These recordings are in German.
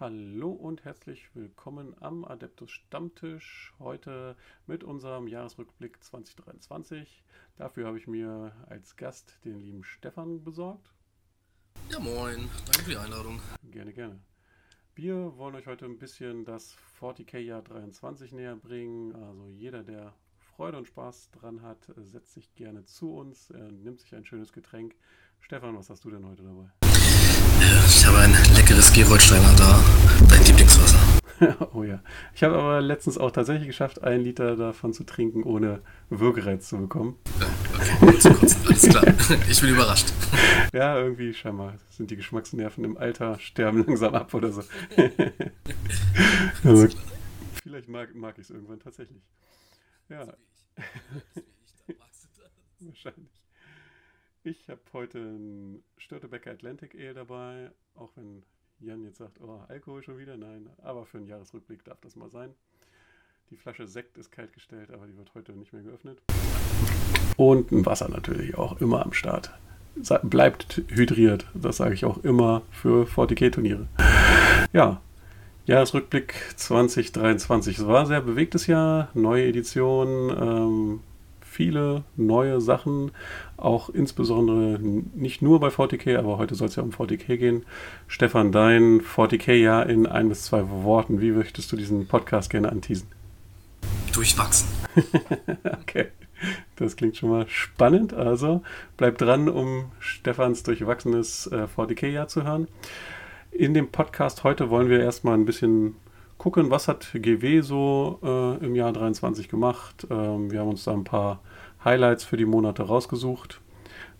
Hallo und herzlich willkommen am Adeptus Stammtisch. Heute mit unserem Jahresrückblick 2023. Dafür habe ich mir als Gast den lieben Stefan besorgt. Ja, moin. Danke für die Einladung. Gerne, gerne. Wir wollen euch heute ein bisschen das 40k-Jahr 23 näher bringen. Also jeder, der Freude und Spaß dran hat, setzt sich gerne zu uns, nimmt sich ein schönes Getränk. Stefan, was hast du denn heute dabei? Ich habe ein leckeres Geroldsteiner da. Dein Lieblingswasser. oh ja. Ich habe aber letztens auch tatsächlich geschafft, einen Liter davon zu trinken, ohne Würgereiz zu bekommen. Okay, zu kotzen. Alles klar. Ich bin überrascht. Ja, irgendwie scheinbar sind die Geschmacksnerven im Alter, sterben langsam ab oder so. also, vielleicht mag, mag ich es irgendwann tatsächlich. Ja. Wahrscheinlich. Ich habe heute ein Störtebecker Atlantic Ale dabei, auch wenn Jan jetzt sagt, oh, Alkohol schon wieder? Nein, aber für einen Jahresrückblick darf das mal sein. Die Flasche Sekt ist kalt gestellt, aber die wird heute nicht mehr geöffnet. Und ein Wasser natürlich auch immer am Start. Bleibt hydriert, das sage ich auch immer für 40k-Turniere. Ja, Jahresrückblick 2023. Es war ein sehr bewegtes Jahr, neue Edition, ähm, viele neue Sachen, auch insbesondere nicht nur bei 40k, aber heute soll es ja um 40k gehen. Stefan, dein 40k-Jahr in ein bis zwei Worten. Wie möchtest du diesen Podcast gerne anteasen? Durchwachsen. okay, das klingt schon mal spannend. Also bleib dran, um Stefans durchwachsenes äh, 40k-Jahr zu hören. In dem Podcast heute wollen wir erstmal ein bisschen gucken, was hat GW so äh, im Jahr 23 gemacht. Ähm, wir haben uns da ein paar Highlights für die Monate rausgesucht.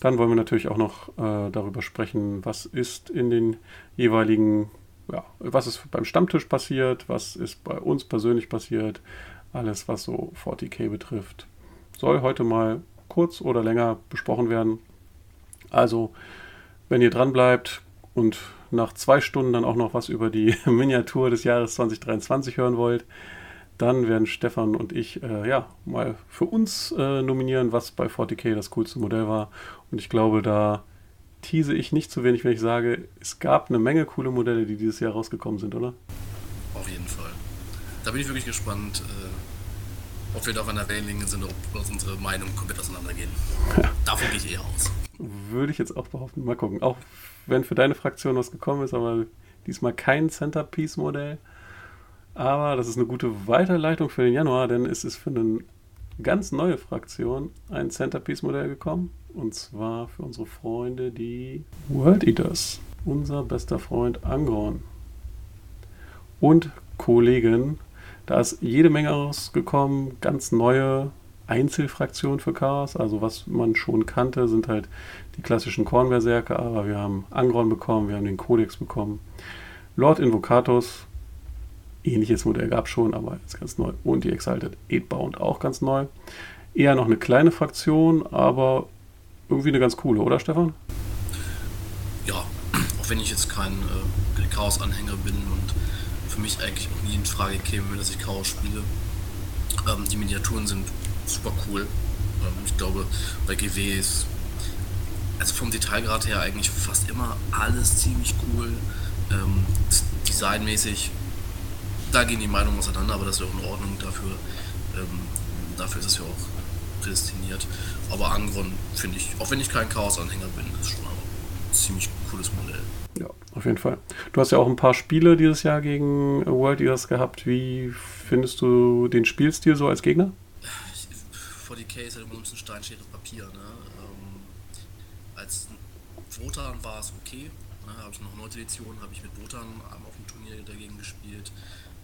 Dann wollen wir natürlich auch noch äh, darüber sprechen, was ist in den jeweiligen, ja, was ist beim Stammtisch passiert, was ist bei uns persönlich passiert, alles, was so 40k betrifft, soll heute mal kurz oder länger besprochen werden. Also, wenn ihr dran bleibt und nach zwei Stunden dann auch noch was über die Miniatur des Jahres 2023 hören wollt, dann werden Stefan und ich äh, ja mal für uns äh, nominieren, was bei 40k das coolste Modell war. Und ich glaube, da tease ich nicht zu wenig, wenn ich sage, es gab eine Menge coole Modelle, die dieses Jahr rausgekommen sind, oder? Auf jeden Fall. Da bin ich wirklich gespannt, äh, ob wir da auf einer Wellenlänge sind, ob unsere Meinungen komplett auseinandergehen. Ja. Davon gehe ich eher aus. Würde ich jetzt auch behaupten. Mal gucken. Auch wenn für deine Fraktion was gekommen ist, aber diesmal kein Centerpiece-Modell. Aber das ist eine gute Weiterleitung für den Januar, denn es ist für eine ganz neue Fraktion ein Centerpiece-Modell gekommen. Und zwar für unsere Freunde, die World Eaters. Unser bester Freund Angron. Und Kollegen. Da ist jede Menge rausgekommen, ganz neue Einzelfraktionen für Chaos. Also was man schon kannte, sind halt die klassischen Kornberserker, aber wir haben Angron bekommen, wir haben den Codex bekommen. Lord Invocatus, ähnliches Modell gab es schon, aber jetzt ganz neu. Und die Exalted Eightbound auch ganz neu. Eher noch eine kleine Fraktion, aber irgendwie eine ganz coole, oder Stefan? Ja, auch wenn ich jetzt kein äh, Chaos-Anhänger bin und für mich eigentlich auch nie in Frage käme, dass ich Chaos spiele. Ähm, die Miniaturen sind super cool. Ähm, ich glaube, bei GW ist also vom Detailgrad her eigentlich fast immer alles ziemlich cool. Ähm, designmäßig da gehen die Meinungen auseinander, aber das ist ja auch in Ordnung. Dafür, ähm, dafür ist es ja auch prädestiniert. Aber Angron finde ich, auch wenn ich kein Chaos-Anhänger bin, ist schon ein ziemlich cooles Modell. Ja, auf jeden Fall. Du hast ja auch ein paar Spiele dieses Jahr gegen World Eaters gehabt. Wie findest du den Spielstil so als Gegner? Vor die Case halt immer ein bisschen Steinschere Papier. Ne? Ähm, als Wotan war es okay. Ne? Habe ich noch 9. Edition, habe ich mit Wotan auf dem Turnier dagegen gespielt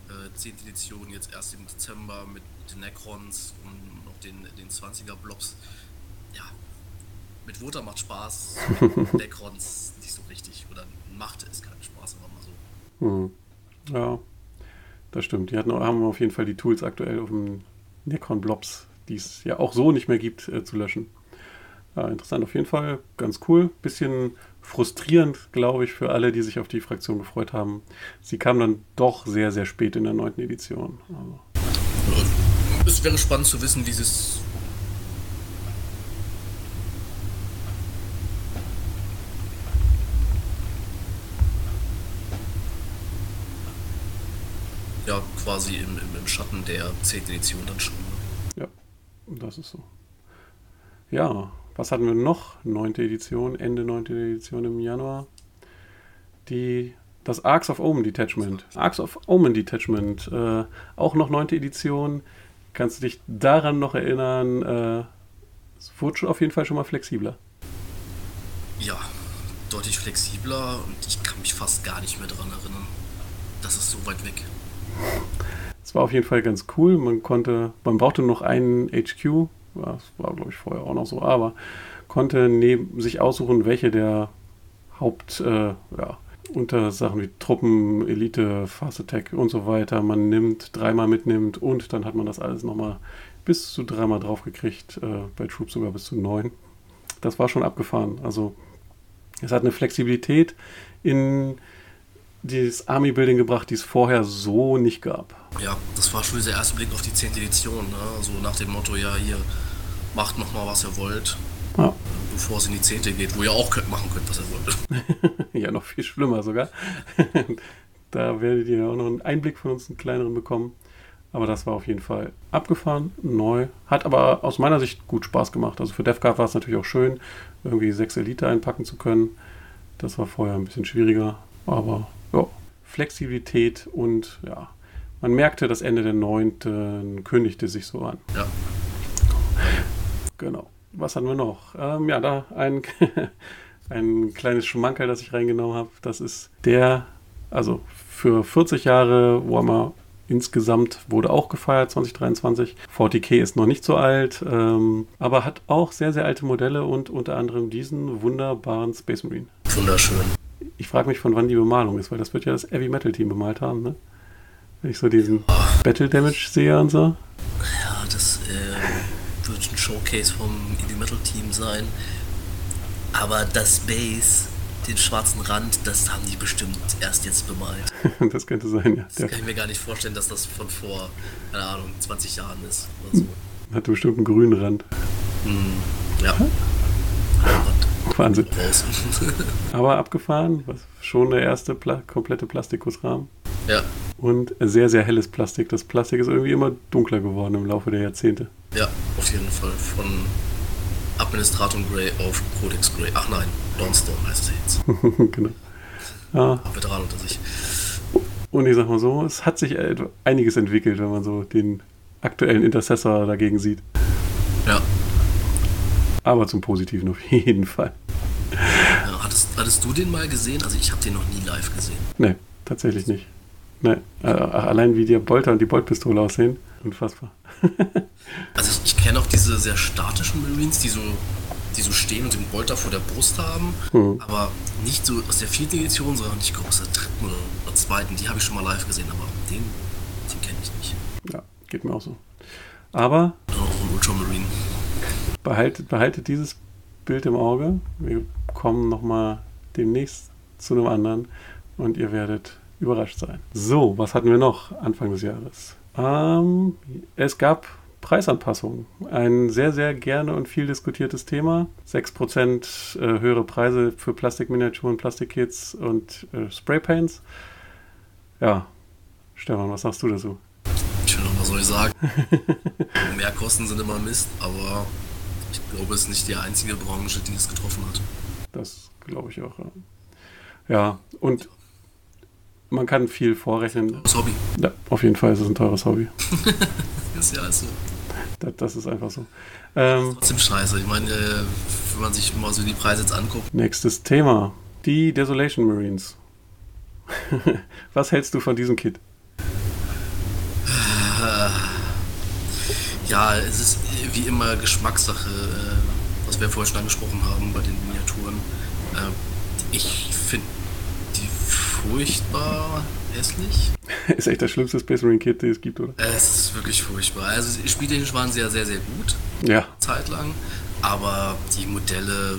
äh, 10. Edition jetzt erst im Dezember mit den Necrons und noch den, den 20er Blobs. Ja, mit Water macht Spaß, Necrons nicht so richtig. Machte es keinen Spaß, aber mal so. Mhm. Ja, das stimmt. Die hatten, haben auf jeden Fall die Tools aktuell auf dem Necron Blobs, die es ja auch so nicht mehr gibt, äh, zu löschen. Ja, interessant auf jeden Fall, ganz cool. Bisschen frustrierend, glaube ich, für alle, die sich auf die Fraktion gefreut haben. Sie kam dann doch sehr, sehr spät in der neunten Edition. Also. Es wäre spannend zu wissen, wie es quasi im, im, im Schatten der 10. Edition dann schon. Ne? Ja, das ist so. Ja, was hatten wir noch? 9. Edition, Ende 9. Edition im Januar. Die, das Arcs of Omen Detachment. Arcs of Omen Detachment, äh, auch noch 9. Edition. Kannst du dich daran noch erinnern? Äh, es wurde schon auf jeden Fall schon mal flexibler. Ja, deutlich flexibler und ich kann mich fast gar nicht mehr daran erinnern. Das ist so weit weg. Es war auf jeden Fall ganz cool. Man konnte, man brauchte noch einen HQ. Das war, glaube ich, vorher auch noch so, aber konnte neben sich aussuchen, welche der Haupt, äh, ja, unter Sachen wie Truppen, Elite, Fast Attack und so weiter man nimmt, dreimal mitnimmt und dann hat man das alles nochmal bis zu dreimal draufgekriegt, äh, bei Troops sogar bis zu neun. Das war schon abgefahren. Also es hat eine Flexibilität in dieses Army-Building gebracht, die es vorher so nicht gab. Ja, das war schon dieser erste Blick auf die 10. Edition. Ne? So nach dem Motto, ja, hier, macht noch mal, was ihr wollt. Ja. Bevor es in die 10. geht, wo ihr auch könnt, machen könnt, was ihr wollt. ja, noch viel schlimmer sogar. da werdet ihr auch noch einen Einblick von uns, einen kleineren bekommen. Aber das war auf jeden Fall abgefahren, neu. Hat aber aus meiner Sicht gut Spaß gemacht. Also für DevCard war es natürlich auch schön, irgendwie sechs Elite einpacken zu können. Das war vorher ein bisschen schwieriger. Aber ja, Flexibilität und ja, man merkte, das Ende der neunten kündigte sich so an. Ja. Genau. Was hatten wir noch? Ähm, ja, da ein, ein kleines Schmankerl, das ich reingenommen habe. Das ist der, also für 40 Jahre Warhammer insgesamt wurde auch gefeiert 2023. 40k ist noch nicht so alt, ähm, aber hat auch sehr, sehr alte Modelle und unter anderem diesen wunderbaren Space Marine. Wunderschön. Ich frage mich, von wann die Bemalung ist, weil das wird ja das Heavy Metal Team bemalt haben, ne? Wenn ich so diesen oh. Battle Damage sehe und so. Ja, das äh, wird ein Showcase vom Heavy Metal Team sein. Aber das Base den schwarzen Rand, das haben die bestimmt erst jetzt bemalt. das könnte sein, ja. Das Der kann ich mir gar nicht vorstellen, dass das von vor, keine Ahnung, 20 Jahren ist oder so. Hat bestimmt einen grünen Rand. Mm, ja. Wahnsinn. Aber abgefahren, was schon der erste Pla komplette Plastikusrahmen. Ja. Und sehr, sehr helles Plastik. Das Plastik ist irgendwie immer dunkler geworden im Laufe der Jahrzehnte. Ja, auf jeden Fall. Von Administratum Grey auf Codex Grey. Ach nein, Dawnstorm heißt es jetzt. genau. Ja. Veteran unter sich. Und ich sag mal so, es hat sich einiges entwickelt, wenn man so den aktuellen Intercessor dagegen sieht. Ja. Aber zum Positiven auf jeden Fall. Ja, hattest, hattest, du den mal gesehen? Also ich habe den noch nie live gesehen. Nee, tatsächlich nicht. Nee. Äh, allein wie die Bolter und die Boltpistole aussehen, unfassbar. also ich, ich kenne auch diese sehr statischen Marines, die so die so stehen und den Bolter vor der Brust haben, mhm. aber nicht so aus der vierten Edition, sondern ich glaube aus der dritten oder, oder zweiten. Die habe ich schon mal live gesehen, aber den, den kenne ich nicht. Ja, geht mir auch so. Aber auch ein Ultramarine. Behaltet, behaltet dieses Bild im Auge. Wir kommen nochmal demnächst zu einem anderen und ihr werdet überrascht sein. So, was hatten wir noch Anfang des Jahres? Ähm, es gab Preisanpassungen. Ein sehr, sehr gerne und viel diskutiertes Thema. 6% äh, höhere Preise für Plastikminiaturen, Plastikkits und äh, Spraypaints. Ja, Stefan, was sagst du dazu? Tja, was soll ich sagen? Mehrkosten sind immer Mist, aber ich glaube, es ist nicht die einzige Branche, die es getroffen hat. Das glaube ich auch, ja. Ja, und man kann viel vorrechnen. Das Hobby. Ja, auf jeden Fall ist es ein teures Hobby. ist ja also. Das, das ist einfach so. Ähm, trotzdem scheiße. Ich meine, äh, wenn man sich mal so die Preise jetzt anguckt. Nächstes Thema. Die Desolation Marines. Was hältst du von diesem Kit? Ja, es ist wie immer Geschmackssache, äh, was wir vorher schon angesprochen haben bei den Miniaturen. Äh, ich finde die furchtbar hässlich. ist echt das schlimmste Space Marine Kit, das es gibt, oder? Es ist wirklich furchtbar. Also spieltechnisch waren sie ja sehr, sehr gut. Ja. Zeitlang. Aber die Modelle,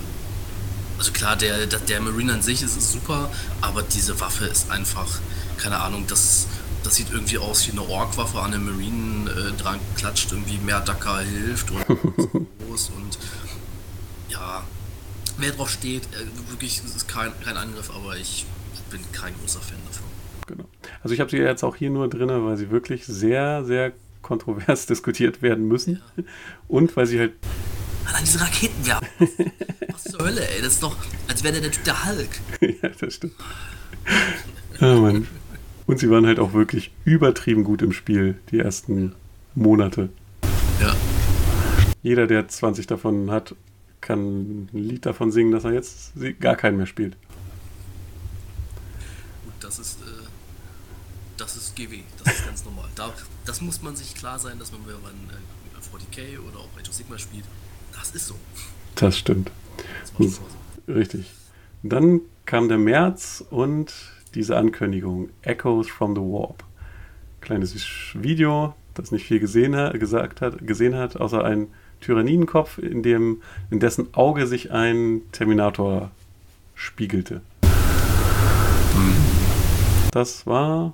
also klar, der, der Marine an sich ist super, aber diese Waffe ist einfach, keine Ahnung, das, das sieht irgendwie aus wie eine Ork-Waffe an den Marine äh, dran klatscht, irgendwie mehr Dacker hilft und groß und ja, wer drauf steht, äh, wirklich, es ist kein, kein Angriff, aber ich bin kein großer Fan davon. Also ich habe sie jetzt auch hier nur drin, weil sie wirklich sehr, sehr kontrovers diskutiert werden müssen. Ja. Und weil sie halt. Allein diese Raketenwerfer. Was zur Hölle, ey? Das ist doch, als wäre der der Typ der Hulk. ja, das stimmt. oh Mann. Und sie waren halt auch wirklich übertrieben gut im Spiel, die ersten Monate. Ja. Jeder, der 20 davon hat, kann ein Lied davon singen, dass er jetzt gar keinen mehr spielt. Gut, das ist, äh, das ist GW, das ist ganz normal. Da, das muss man sich klar sein, dass man, wenn man äh, 40k oder auch Age of Sigma spielt, das ist so. Das stimmt. Das so. Richtig. Dann kam der März und diese Ankündigung, Echoes from the Warp. Kleines Video, das nicht viel gesehen hat, gesagt hat, gesehen hat, außer ein Tyrannidenkopf, in, dem, in dessen Auge sich ein Terminator spiegelte. Das war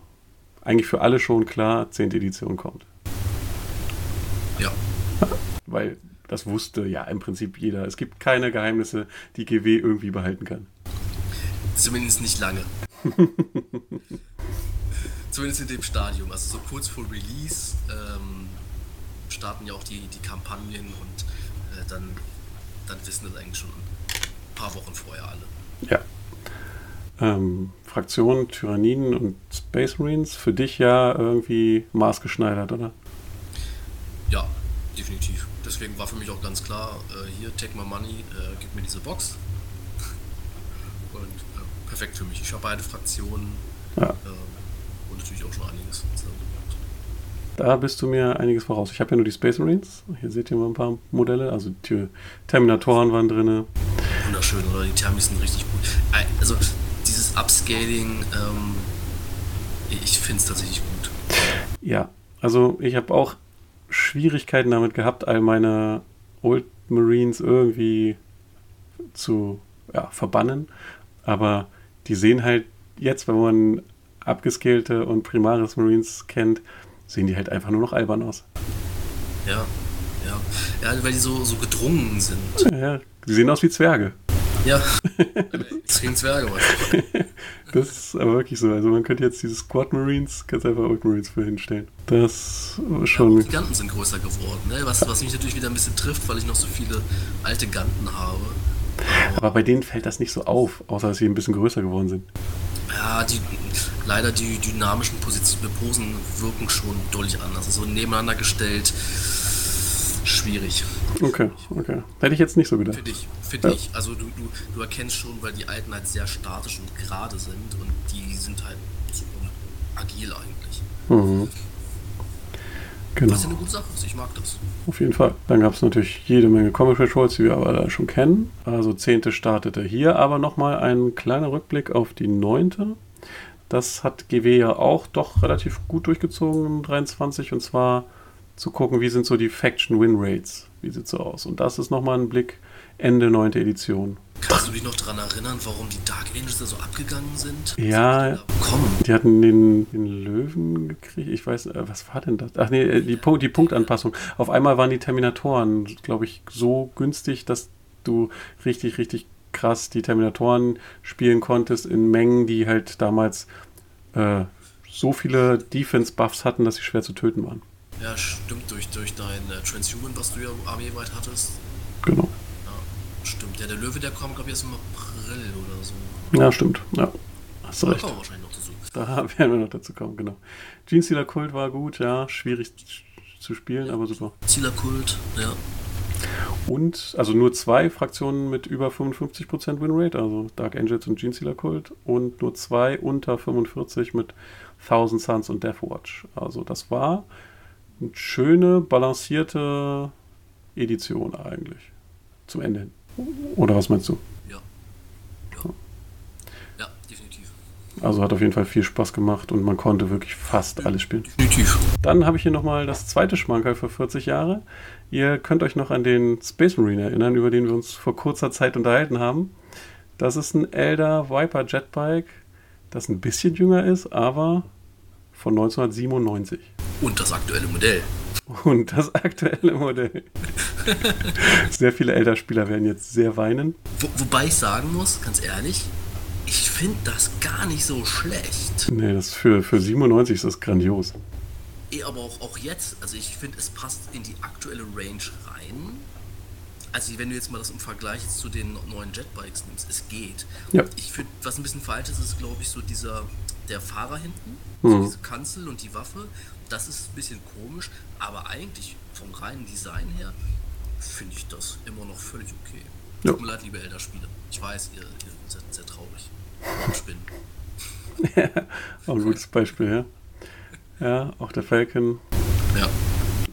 eigentlich für alle schon klar, 10. Edition kommt. Ja. Weil das wusste ja im Prinzip jeder. Es gibt keine Geheimnisse, die GW irgendwie behalten kann. Zumindest nicht lange. Zumindest in dem Stadium. Also so kurz vor Release ähm, starten ja auch die, die Kampagnen und äh, dann, dann wissen das eigentlich schon ein paar Wochen vorher alle. Ja. Ähm, Fraktion Tyranniden und Space Marines für dich ja irgendwie maßgeschneidert, oder? Ja, definitiv. Deswegen war für mich auch ganz klar, äh, hier, take my money, äh, gib mir diese Box. Perfekt für mich. Ich habe beide Fraktionen ja. Äh, und natürlich auch schon einiges da bist du mir einiges voraus. Ich habe ja nur die Space Marines. Hier seht ihr mal ein paar Modelle. Also die Terminatoren waren drin. Wunderschön, oder? Die Termis sind richtig gut. Also dieses Upscaling, ähm, ich finde es tatsächlich gut. Ja, also ich habe auch Schwierigkeiten damit gehabt, all meine Old Marines irgendwie zu ja, verbannen. Aber die sehen halt jetzt, wenn man abgescalte und Primaris Marines kennt, sehen die halt einfach nur noch albern aus. Ja, ja. Ja, weil die so, so gedrungen sind. Ja, die sehen aus wie Zwerge. Ja, zehn Zwerge was. Das ist aber wirklich so. Also man könnte jetzt diese Squad Marines, ganz einfach Old Marines für hinstellen. Das schon. Ja, die Ganten sind größer geworden, ne? was, was mich natürlich wieder ein bisschen trifft, weil ich noch so viele alte Ganten habe. Aber, bei denen fällt das nicht so auf, außer dass sie ein bisschen größer geworden sind. Ja, die, leider die dynamischen Positionen, Posen wirken schon deutlich anders. Also nebeneinander gestellt, schwierig. Okay, okay. Hätte ich jetzt nicht so gedacht. Für dich, für ja. dich. Also du, du, du erkennst schon, weil die alten halt sehr statisch und gerade sind und die sind halt super agil eigentlich. Mhm. Genau. Was ja eine gute Sache ist, ich mag das. Auf jeden Fall. Dann gab es natürlich jede Menge Comic Patrols, die wir aber schon kennen. Also 10. startete hier, aber nochmal ein kleiner Rückblick auf die 9. Das hat GW ja auch doch relativ gut durchgezogen im 23 und zwar zu gucken, wie sind so die Faction Win Rates, wie sieht so aus. Und das ist nochmal ein Blick Ende 9. Edition. Kannst du dich noch daran erinnern, warum die Dark Angels da so abgegangen sind? Ja, die, die hatten den, den, Löwen gekriegt. Ich weiß, äh, was war denn das? Ach nee, äh, die, die Punktanpassung. Auf einmal waren die Terminatoren, glaube ich, so günstig, dass du richtig, richtig krass die Terminatoren spielen konntest in Mengen, die halt damals äh, so viele Defense-Buffs hatten, dass sie schwer zu töten waren. Ja, stimmt, durch, durch dein äh, Transhuman, was du ja armeeweit hattest. Genau. Stimmt. Ja, der Löwe, der kommt, glaube ich, erst im April oder so. Ja, stimmt. Ja, hast du recht. Da kommen wir wahrscheinlich noch dazu. Da werden wir noch dazu kommen, genau. Gene Stealer Kult war gut, ja, schwierig zu spielen, aber super. Stealer Kult, ja. Und, also nur zwei Fraktionen mit über 55% Winrate, also Dark Angels und Genestealer Cult. Und nur zwei unter 45 mit Thousand Suns und Deathwatch. Also das war eine schöne, balancierte Edition eigentlich. Zum Ende hin. Oder was meinst du? Ja. Ja, ja definitiv. Also hat auf jeden Fall viel Spaß gemacht und man konnte wirklich fast alles spielen. Definitiv. Dann habe ich hier nochmal das zweite Schmankerl für 40 Jahre. Ihr könnt euch noch an den Space Marine erinnern, über den wir uns vor kurzer Zeit unterhalten haben. Das ist ein Elder Viper Jetbike, das ein bisschen jünger ist, aber von 1997. Und das aktuelle Modell. Und das aktuelle Modell. sehr viele Elder-Spieler werden jetzt sehr weinen. Wo, wobei ich sagen muss, ganz ehrlich, ich finde das gar nicht so schlecht. Nee, das für, für 97 ist das grandios. Eh, aber auch, auch jetzt, also ich finde, es passt in die aktuelle Range rein. Also wenn du jetzt mal das im Vergleich zu den neuen Jetbikes nimmst, es geht. Ja. Ich finde, was ein bisschen falsch ist, ist glaube ich so dieser, der Fahrer hinten, Mhm. diese Kanzel und die Waffe. Das ist ein bisschen komisch, aber eigentlich vom reinen Design her finde ich das immer noch völlig okay. Ja. Tut mir leid, liebe Elder-Spieler. Ich weiß, ihr, ihr seid sehr traurig. Spinnen. Auch ein gutes Beispiel, ja. Ja, auch der Falcon, Ja.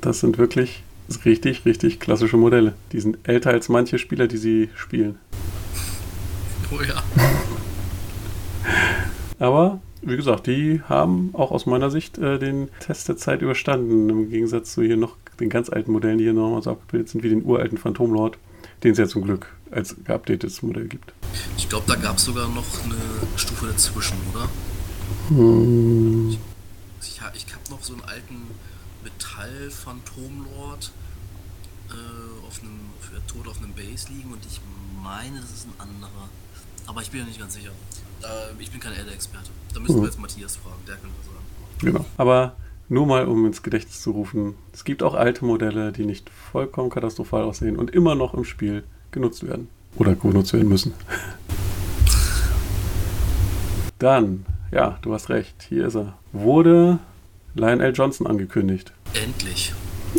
das sind wirklich richtig, richtig klassische Modelle. Die sind älter als manche Spieler, die sie spielen. Oh ja. Aber wie gesagt, die haben auch aus meiner Sicht äh, den Test der Zeit überstanden. Im Gegensatz zu hier noch den ganz alten Modellen, die hier nochmal so abgebildet sind, wie den uralten Phantomlord, den es ja zum Glück als geupdatetes Modell gibt. Ich glaube, da gab es sogar noch eine Stufe dazwischen, oder? Hm, Ich, ich habe noch so einen alten Metall-Phantomlord äh, auf einem, für tot auf einem Base liegen und ich meine, das ist ein anderer. Aber ich bin ja nicht ganz sicher. Äh, ich bin kein Elder-Experte. Da müssen Mhm. wir jetzt Matthias fragen, der könnte das sagen. genau. Aber nur mal, um ins Gedächtnis zu rufen, es gibt auch alte Modelle, die nicht vollkommen katastrophal aussehen und immer noch im Spiel genutzt werden. Oder genutzt werden müssen. Dann, ja, du hast recht, hier ist er. Wurde Lionel Johnson angekündigt. Endlich.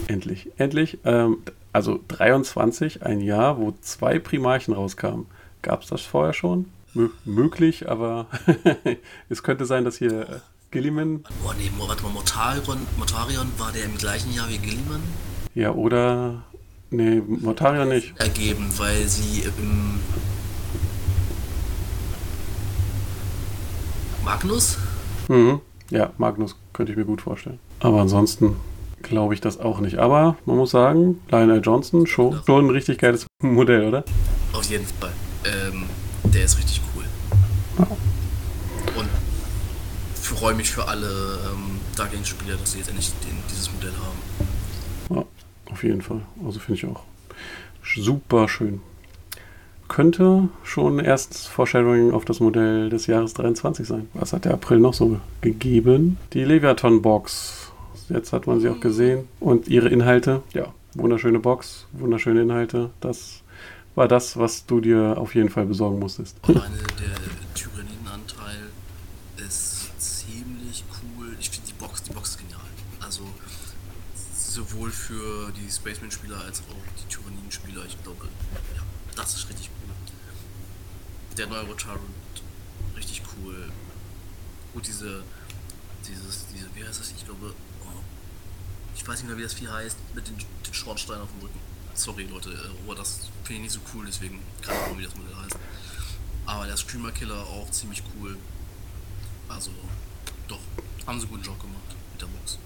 Endlich. Endlich. Ähm, also 23, ein Jahr, wo zwei Primarchen rauskamen. Gab es das vorher schon? Mö möglich, aber es könnte sein, dass hier äh, Gilliman, Oh nee, warte mal, Mortarion, Mortarion war der im gleichen Jahr wie Gilliman ja, oder. Nee, Mortarion nicht. ergeben, weil sie im Magnus? Mhm. Ja, Magnus könnte ich mir gut vorstellen. Aber ansonsten glaube ich das auch nicht. Aber man muss sagen, Lionel Johnson, schon, schon ein richtig geiles Modell, oder? Auf jeden Fall. Ähm, der ist richtig Und freue mich für alle ähm, Dark Age Spieler, dass sie jetzt endlich den, dieses Modell haben. Ja, auf jeden Fall. Also finde ich auch super schön. Könnte schon erstes Foreshadowing auf das Modell des Jahres 23 sein. Was hat der April noch so gegeben? Die Leviathan Box. Jetzt hat man sie auch gesehen. Und ihre Inhalte. Ja, wunderschöne Box, wunderschöne Inhalte. Das war das, was du dir auf jeden Fall besorgen musstest. Alleine der Tyrannidenanteil ist ziemlich cool. Ich finde die Box, die Box ist genial. Also sowohl für die Spaceman-Spieler als auch die Tyranniden-Spieler. Ich glaube, ja, das ist richtig cool. Der Neurotyrant, richtig cool. Gut, diese, dieses, diese, wie heißt das? Ich glaube, oh, ich weiß nicht mehr, wie das Vieh heißt, mit den, den Schornsteinen auf dem Rücken. Sorry, Leute, äh, aber das finde ich nicht so cool, deswegen keine Ahnung, wie das Modell heißt. Aber der Screamer Killer auch ziemlich cool. Also, doch, haben sie einen guten Job gemacht mit der Box.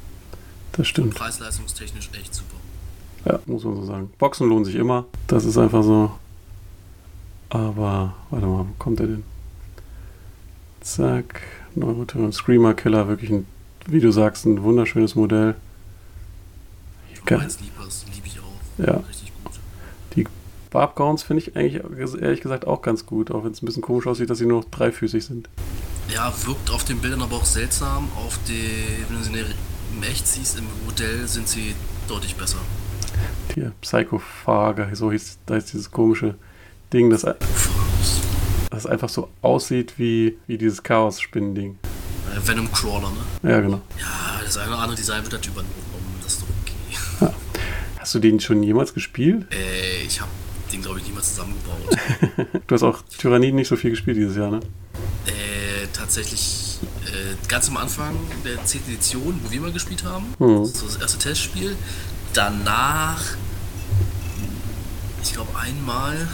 Das stimmt. Preis-leistungstechnisch echt super. Ja, muss man so sagen. Boxen lohnen sich immer. Das ist einfach so. Aber, warte mal, wo kommt der denn? Zack, Neurotyrann, Screamer Killer, wirklich ein, wie du sagst, ein wunderschönes Modell. Geil. Mein Sleepers liebe ich auch. Ja. Richtig gut. Barbgowns finde ich eigentlich ehrlich gesagt auch ganz gut, auch wenn es ein bisschen komisch aussieht, dass sie nur noch dreifüßig sind. Ja, wirkt auf den Bildern aber auch seltsam. Auf den, wenn du sie im echt siehst, im Modell sind sie deutlich besser. Hier, Psychophager, so hieß, da ist dieses komische Ding, das, das einfach so aussieht wie, wie dieses Chaos-Spinnen-Ding. Äh, Venom Crawler, ne? Ja, genau. Ja, das eine oder andere Design wird halt übernommen. Das ist doch okay. Hast du den schon jemals gespielt? Äh, ich habe den, glaube ich, niemals zusammengebaut. Du hast auch Tyranniden nicht so viel gespielt dieses Jahr, ne? Tatsächlich äh, ganz am Anfang der 10. Edition, wo wir mal gespielt haben. Mhm. So das erste Testspiel. Danach, ich glaube, einmal.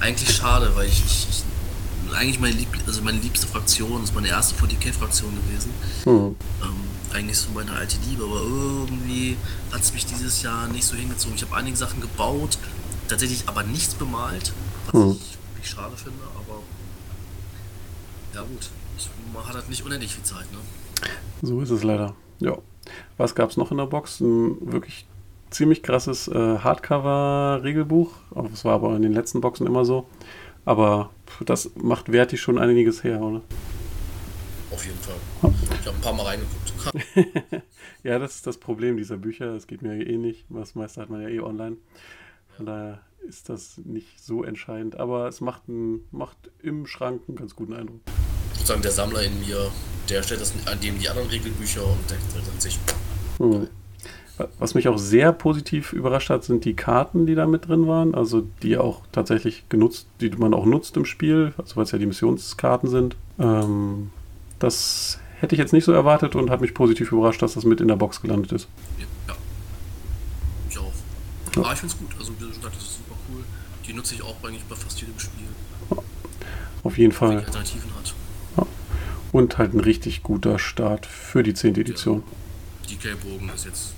Eigentlich schade, weil ich, ich, ich eigentlich meine, Lieb also meine liebste Fraktion, das ist meine erste 40k-Fraktion gewesen. Hm. Ähm, eigentlich so meine alte Liebe, aber irgendwie hat es mich dieses Jahr nicht so hingezogen. Ich habe einige Sachen gebaut, tatsächlich aber nichts bemalt, was Hm. ich wirklich schade finde, ja gut, man hat halt nicht unendlich viel Zeit, ne? So ist es leider. Ja. Was gab es noch in der Box? Ein wirklich ziemlich krasses äh, Hardcover-Regelbuch. Das war aber in den letzten Boxen immer so. Aber das macht Verti schon einiges her, oder? Auf jeden Fall. Ich habe ein paar Mal reingeguckt. ja, das ist das Problem dieser Bücher. Es geht mir eh nicht. Das meiste hat man ja eh online. Von daher ist das nicht so entscheidend. Aber es macht, ein, macht im Schrank einen ganz guten Eindruck. Sozusagen der Sammler in mir, der stellt das an dem die anderen Regelbücher und denkt sich. Hm. Was mich auch sehr positiv überrascht hat, sind die Karten, die da mit drin waren. Also die auch tatsächlich genutzt, die man auch nutzt im Spiel, also weil es ja die Missionskarten sind. Ähm, das hätte ich jetzt nicht so erwartet und hat mich positiv überrascht, dass das mit in der Box gelandet ist. Ja. Ich auch. Ja. Aber ich finde es gut. Also wie du schon das ist super cool. Die nutze ich auch eigentlich bei fast jedem Spiel. Auf jeden Fall. Alternativen hat. Ja. Und halt ein richtig guter Start für die 10. Edition. Ja. DK-Bogen ist jetzt,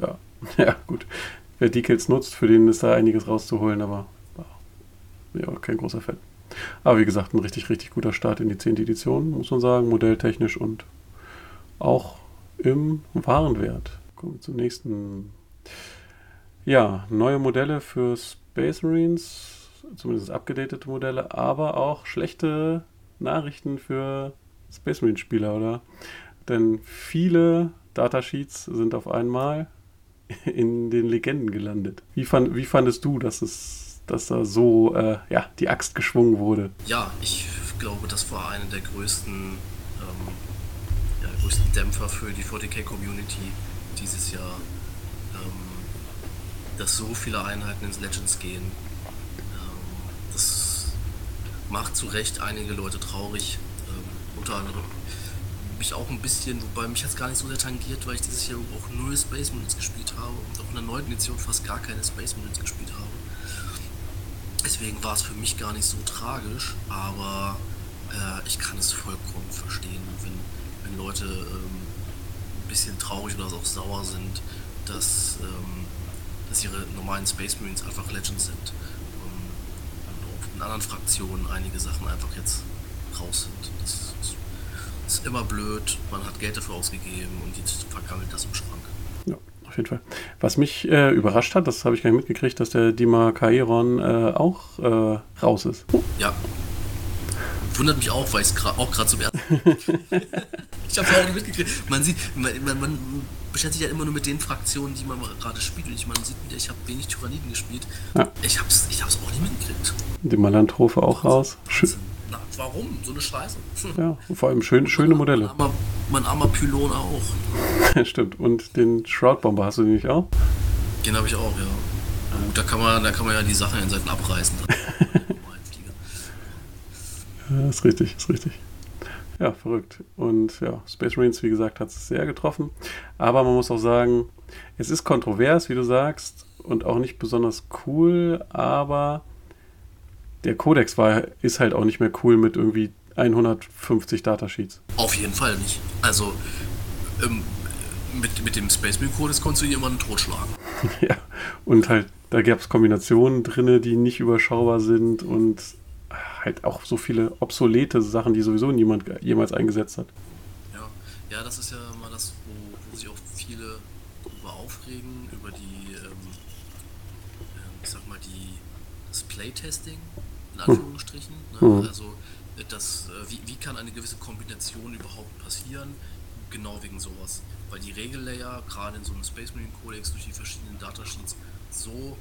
ja. Ja, ja gut. Wer Decals nutzt, für den ist da einiges rauszuholen, aber ja, kein großer Fan. Aber wie gesagt, ein richtig, richtig guter Start in die 10. Edition, muss man sagen, modelltechnisch und auch im Warenwert. Kommen wir zum nächsten. Ja, neue Modelle für Space Marines, zumindest abgedatete Modelle, aber auch schlechte Nachrichten für Space Marine Spieler, oder? Denn viele Datasheets sind auf einmal in den Legenden gelandet. Wie, fand, wie fandest du, dass es dass da so äh, ja, die Axt geschwungen wurde. Ja, ich glaube, das war einer der größten, ähm, ja, größten Dämpfer für die 40k-Community dieses Jahr. Dass so viele Einheiten ins Legends gehen. Ähm, das macht zu Recht einige Leute traurig. Ähm, unter anderem mich auch ein bisschen, wobei mich jetzt gar nicht so sehr tangiert, weil ich dieses Jahr auch null Space Marines gespielt habe und auch in der neunten Edition fast gar keine Space Marines gespielt habe. Deswegen war es für mich gar nicht so tragisch, aber äh, ich kann es vollkommen verstehen, wenn, wenn Leute ähm, ein bisschen traurig oder auch sauer sind, dass, ähm, dass ihre normalen Space Marines einfach Legends sind. Ähm, und in anderen Fraktionen einige Sachen einfach jetzt raus sind. Das ist, das ist immer blöd, man hat Geld dafür ausgegeben und jetzt vergammelt das im Schrank auf jeden Fall. Was mich äh, überrascht hat, das habe ich gar nicht mitgekriegt, dass der Dima Kairon äh, auch äh, raus ist. Ja. Wundert mich auch, weil ich es auch gerade zum ersten Ich habe es auch nicht mitgekriegt. Man sieht, man, man, man, beschäftigt ja immer nur mit den Fraktionen, die man gerade spielt. Und ich, man sieht wieder, ich habe wenig Tyranniden gespielt. Ja. Ich habe es ich auch nicht mitgekriegt. Die Malandhofe auch raus. Na, warum? So eine Scheiße. Ja, vor allem schön, schöne Modelle. Mein armer, mein armer Pylon auch. Stimmt. Und den Shroud-Bomber hast du nämlich auch? Den habe ich auch, ja. Gut, da kann man, da kann man ja die Sachen in Seiten abreißen. ja, ist richtig, ist richtig. Ja, verrückt. Und ja, Space Marines, wie gesagt, hat es sehr getroffen. Aber man muss auch sagen, es ist kontrovers, wie du sagst, und auch nicht besonders cool, aber der Codex war, ist halt auch nicht mehr cool mit irgendwie 150 Datasheets. Auf jeden Fall nicht. Also ähm, mit, mit dem Space Marine Codex konntest du jemanden totschlagen. ja, und halt, da gab es Kombinationen drin, die nicht überschaubar sind und halt auch so viele obsolete Sachen, die sowieso niemand jemals eingesetzt hat. Ja, ja das ist ja mal das, wo, wo sich auch viele darüber aufregen, über die, ähm, ähm ich sag mal, die, das Playtesting in Anführungsstrichen. Ne? Mhm. Also das, äh, wie, wie kann eine gewisse Kombination überhaupt passieren? Genau wegen sowas. Weil die Regellayer, gerade in so einem Space Marine Codex durch die verschiedenen Datasheets, so,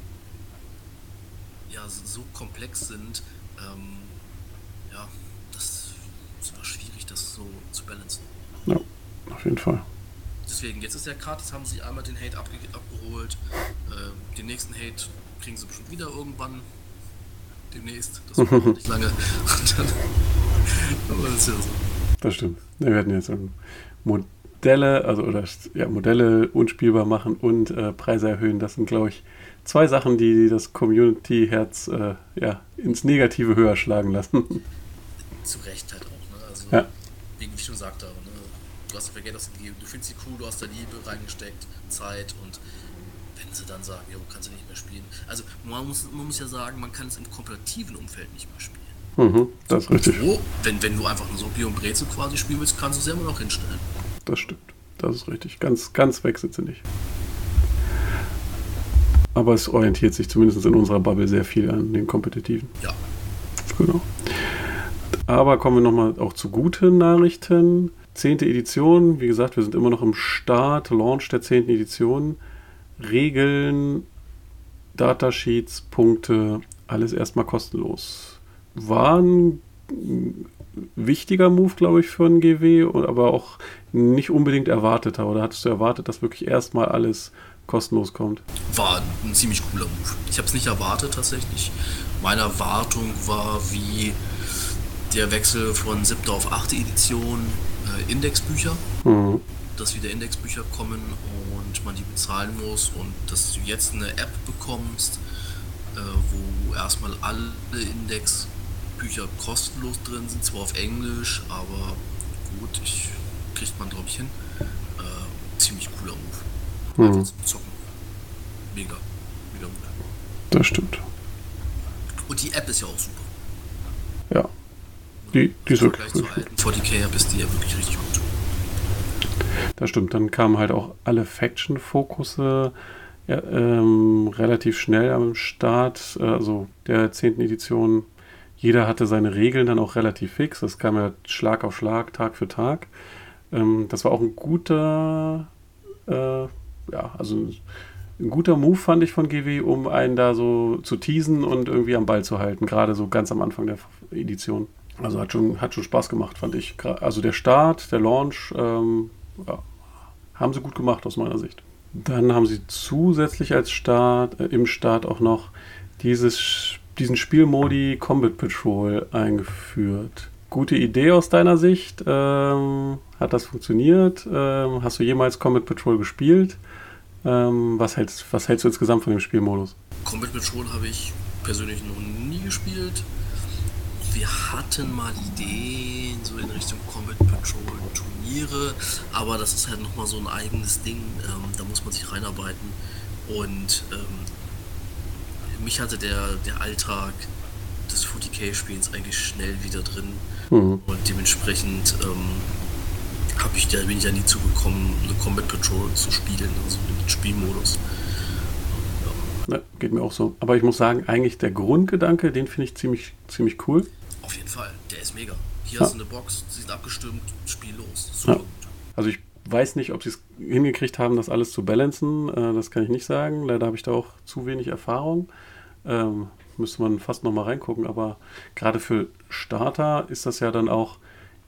ja, so komplex sind, ähm, ja, das ist immer schwierig, das so zu balancen. Ja, auf jeden Fall. Deswegen, jetzt ist der Cut, jetzt haben sie einmal den Hate abge abgeholt. Äh, den nächsten Hate kriegen sie bestimmt wieder irgendwann demnächst. Das dauert nicht lange. Dann, das ist ja so. Das stimmt. Wir werden jetzt Modelle, also oder ja, Modelle unspielbar machen und äh, Preise erhöhen. Das sind, glaube ich, zwei Sachen, die das Community-Herz äh, ja, ins Negative höher schlagen lassen. Zu Recht halt auch, ne? Also, ja. wie ich schon sagte, ne? du hast dafür Geld ausgegeben, du findest sie cool, du hast da Liebe reingesteckt, Zeit und wenn sie dann sagen, ja, kannst du nicht mehr spielen. Also man muss, man muss ja sagen, man kann es im kompetitiven Umfeld nicht mehr spielen. Mhm, das ist richtig. So, wenn, wenn du einfach nur so Bier und Brezel quasi spielen willst, kannst du es ja immer noch hinstellen. Das stimmt. Das ist richtig. Ganz, ganz weg sind sie nicht. Aber es orientiert sich zumindest in unserer Bubble sehr viel an den kompetitiven. Ja. Genau. Aber kommen wir nochmal auch zu guten Nachrichten. Zehnte Edition, wie gesagt, wir sind immer noch im Start, Launch der zehnten Edition. Regeln, Datasheets, Punkte, alles erstmal kostenlos. War ein wichtiger Move, glaube ich, für ein GW, aber auch nicht unbedingt erwarteter. Oder hattest du erwartet, dass wirklich erstmal alles kostenlos kommt? War ein ziemlich cooler Move. Ich habe es nicht erwartet tatsächlich. Meine Erwartung war wie der Wechsel von 7. auf 8. Edition äh, Indexbücher. Mhm. Dass wieder Indexbücher kommen und man die bezahlen muss und dass du jetzt eine App bekommst, äh, wo erstmal alle Indexbücher kostenlos drin sind, zwar auf Englisch, aber gut, ich, kriegt man glaube ich hin. Äh, ziemlich cooler Move. Mhm. Zocken. Mega, mega gut. Das stimmt. Und die App ist ja auch super. Ja. Die, die ist wirklich gut. 40k App ist die ja wirklich richtig gut. Das stimmt. Dann kamen halt auch alle Faction-Fokusse ja, ähm, relativ schnell am Start, äh, also der 10. Edition. Jeder hatte seine Regeln dann auch relativ fix. Das kam ja Schlag auf Schlag, Tag für Tag. Ähm, das war auch ein guter, äh, ja, also ein guter Move fand ich von GW, um einen da so zu teasen und irgendwie am Ball zu halten, gerade so ganz am Anfang der Edition. Also hat schon, hat schon Spaß gemacht, fand ich. Also der Start, der Launch, ähm, ja, haben sie gut gemacht aus meiner Sicht. Dann haben sie zusätzlich als Start, äh, im Start auch noch dieses, diesen Spielmodi Combat Patrol eingeführt. Gute Idee aus deiner Sicht. Ähm, hat das funktioniert? Ähm, hast du jemals Combat Patrol gespielt? Ähm, was, hältst, was hältst du insgesamt von dem Spielmodus? Combat Patrol habe ich persönlich noch nie gespielt. Wir hatten mal Ideen so in Richtung Combat Patrol Turniere, aber das ist halt nochmal so ein eigenes Ding. Ähm, da muss man sich reinarbeiten. Und ähm, mich hatte der, der Alltag des 40k-Spiels eigentlich schnell wieder drin. Mhm. Und dementsprechend ähm, ich da, bin ich ja nie zugekommen, eine Combat Patrol zu spielen, also den Spielmodus. Ja. geht mir auch so. Aber ich muss sagen, eigentlich der Grundgedanke, den finde ich ziemlich, ziemlich cool. Auf jeden Fall, der ist mega. Hier ja. hast du eine Box, sie sind abgestimmt, Spiel los. Super gut. Also ich weiß nicht, ob sie es hingekriegt haben, das alles zu balancen. Äh, das kann ich nicht sagen. Leider habe ich da auch zu wenig Erfahrung. Ähm, müsste man fast nochmal reingucken. Aber gerade für Starter ist das ja dann auch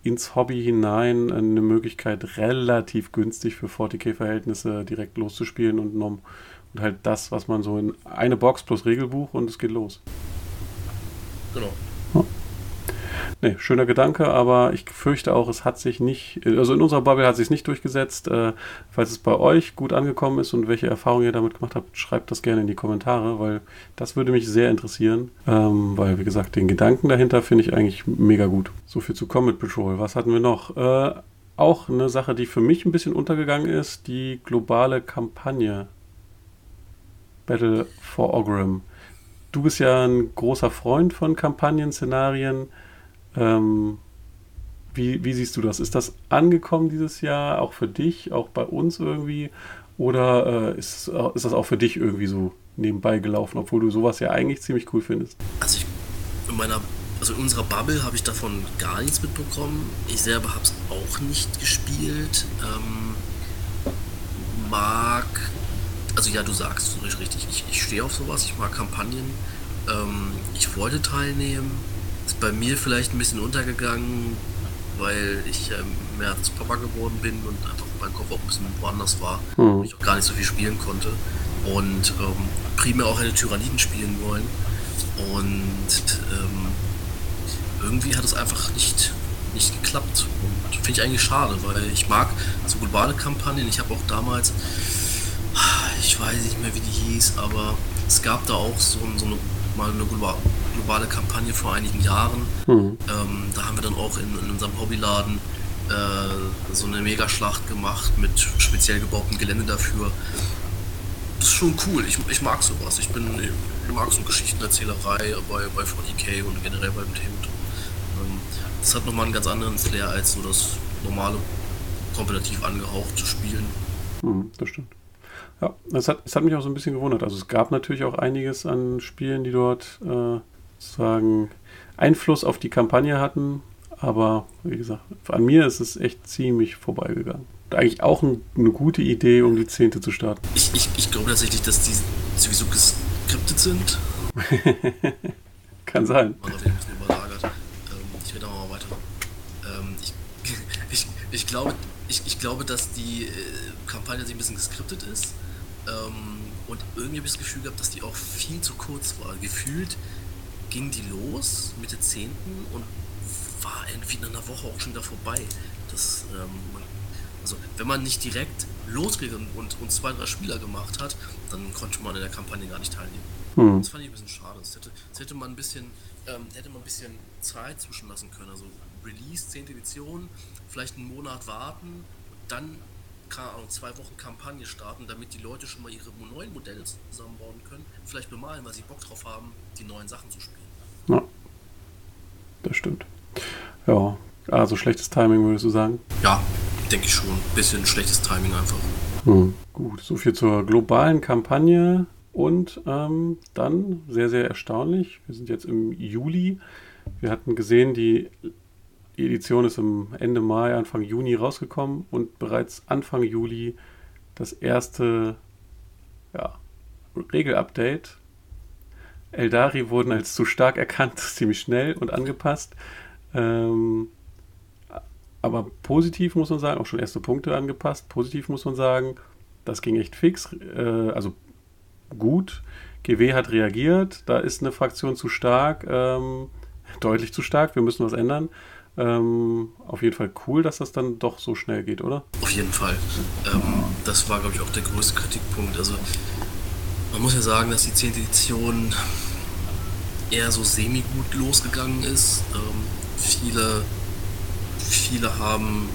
ins Hobby hinein eine Möglichkeit, relativ günstig für 40k-Verhältnisse direkt loszuspielen und, und halt das, was man so in eine Box plus Regelbuch und es geht los. Genau. Nee, schöner Gedanke, aber ich fürchte auch, es hat sich nicht, also in unserer Bubble hat es sich nicht durchgesetzt. Äh, falls es bei euch gut angekommen ist und welche Erfahrungen ihr damit gemacht habt, schreibt das gerne in die Kommentare, weil das würde mich sehr interessieren. Ähm, weil, wie gesagt, den Gedanken dahinter finde ich eigentlich mega gut. So viel zu Comet Patrol. Was hatten wir noch? Äh, auch eine Sache, die für mich ein bisschen untergegangen ist, die globale Kampagne Battle for Ogrim. Du bist ja ein großer Freund von Kampagnen-Szenarien. Ähm, wie, wie siehst du das? Ist das angekommen dieses Jahr, auch für dich, auch bei uns irgendwie? Oder äh, ist, ist das auch für dich irgendwie so nebenbei gelaufen, obwohl du sowas ja eigentlich ziemlich cool findest? Also ich, in meiner, also in unserer Bubble habe ich davon gar nichts mitbekommen. Ich selber habe es auch nicht gespielt. Ähm, mag, also ja, du sagst es richtig, ich, ich stehe auf sowas, ich mag Kampagnen. Ähm, ich wollte teilnehmen, ist bei mir vielleicht ein bisschen untergegangen, weil ich ähm, mehr als Papa geworden bin und einfach mein Kopf auch ein bisschen woanders war. Mhm. Und ich auch gar nicht so viel spielen konnte. Und ähm, primär auch eine Tyranniden spielen wollen. Und ähm, irgendwie hat es einfach nicht, nicht geklappt. Und finde ich eigentlich schade, weil ich mag so globale Kampagnen. Ich habe auch damals, ich weiß nicht mehr wie die hieß, aber es gab da auch so, so eine mal eine globale Kampagne vor einigen Jahren. Mhm. Ähm, da haben wir dann auch in, in unserem Hobbyladen äh, so eine Megaschlacht gemacht mit speziell gebautem Gelände dafür. Das ist schon cool. Ich, ich mag sowas. Ich bin ich mag so Geschichtenerzählerei bei, bei 40k und generell beim Themen. Ähm, das hat nochmal einen ganz anderen Flair als so das normale kompetitiv angehaucht zu spielen. Mhm, das stimmt. Ja, es hat, es hat mich auch so ein bisschen gewundert. Also es gab natürlich auch einiges an Spielen, die dort äh, sozusagen Einfluss auf die Kampagne hatten. Aber wie gesagt, an mir ist es echt ziemlich vorbeigegangen. Eigentlich auch ein, eine gute Idee, um die Zehnte zu starten. Ich, ich, ich glaube tatsächlich, dass die sowieso geskriptet sind. Kann sein. Überlagert. Ähm, ich rede aber mal weiter. Ähm, ich, ich, ich, glaube, ich, ich glaube, dass die äh, Kampagne sich ein bisschen geskriptet ist. Ähm, und irgendwie habe ich das Gefühl gehabt, dass die auch viel zu kurz war. Gefühlt ging die los Mitte 10. und war irgendwie in einer Woche auch schon wieder vorbei. Das, ähm, also wenn man nicht direkt und, und, und, zwei, drei Spieler gemacht hat, dann konnte man in der Kampagne gar nicht teilnehmen. Hm. Das fand ich ein bisschen schade. Das hätte, das hätte man ein bisschen, ähm, hätte man ein bisschen Zeit zwischenlassen können. Also Release, 10. Edition, vielleicht einen Monat warten und dann keine Ahnung, zwei Wochen Kampagne starten, damit die Leute schon mal ihre neuen Modelle zusammenbauen können, vielleicht bemalen, weil sie Bock drauf haben, die neuen Sachen zu spielen. Ja, das stimmt. Ja, also schlechtes Timing würdest du sagen? Ja, denke ich schon. Bisschen schlechtes Timing einfach. Hm. Gut, soviel zur globalen Kampagne. Und ähm, dann, sehr, sehr erstaunlich, wir sind jetzt im Juli. Wir hatten gesehen, die Edition ist im Ende Mai, Anfang Juni rausgekommen und bereits Anfang Juli das erste ja, Regelupdate. Eldari wurden als zu stark erkannt, ziemlich schnell und angepasst. Ähm, aber positiv muss man sagen, auch schon erste Punkte angepasst. Positiv muss man sagen, das ging echt fix. Äh, also gut. GW hat reagiert, da ist eine Fraktion zu stark, ähm, deutlich zu stark, wir müssen was ändern. Ähm, auf jeden Fall cool, dass das dann doch so schnell geht, oder? Auf jeden Fall. Ähm, das war, glaube ich, auch der größte Kritikpunkt. Also, man muss ja sagen, dass die 10. Edition eher so semi-gut losgegangen ist. Ähm, viele, viele haben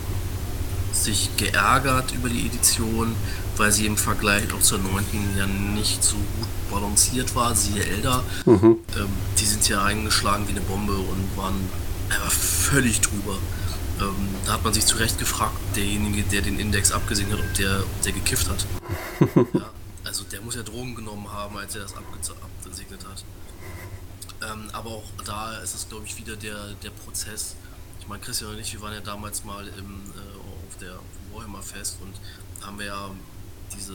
sich geärgert über die Edition, weil sie im Vergleich auch zur 9. ja nicht so gut balanciert war, siehe Elder. Mhm. Ähm, die sind ja eingeschlagen wie eine Bombe und waren einfach völlig drüber. Ähm, da hat man sich zu Recht gefragt, derjenige, der den Index abgesehen hat, ob der, ob der gekifft hat. ja, also der muss ja Drogen genommen haben, als er das abgesegnet hat. Ähm, aber auch da ist es, glaube ich, wieder der, der Prozess. Ich meine, Christian und ich, wir waren ja damals mal im, äh, auf der Warhammer Fest und haben wir ja diese,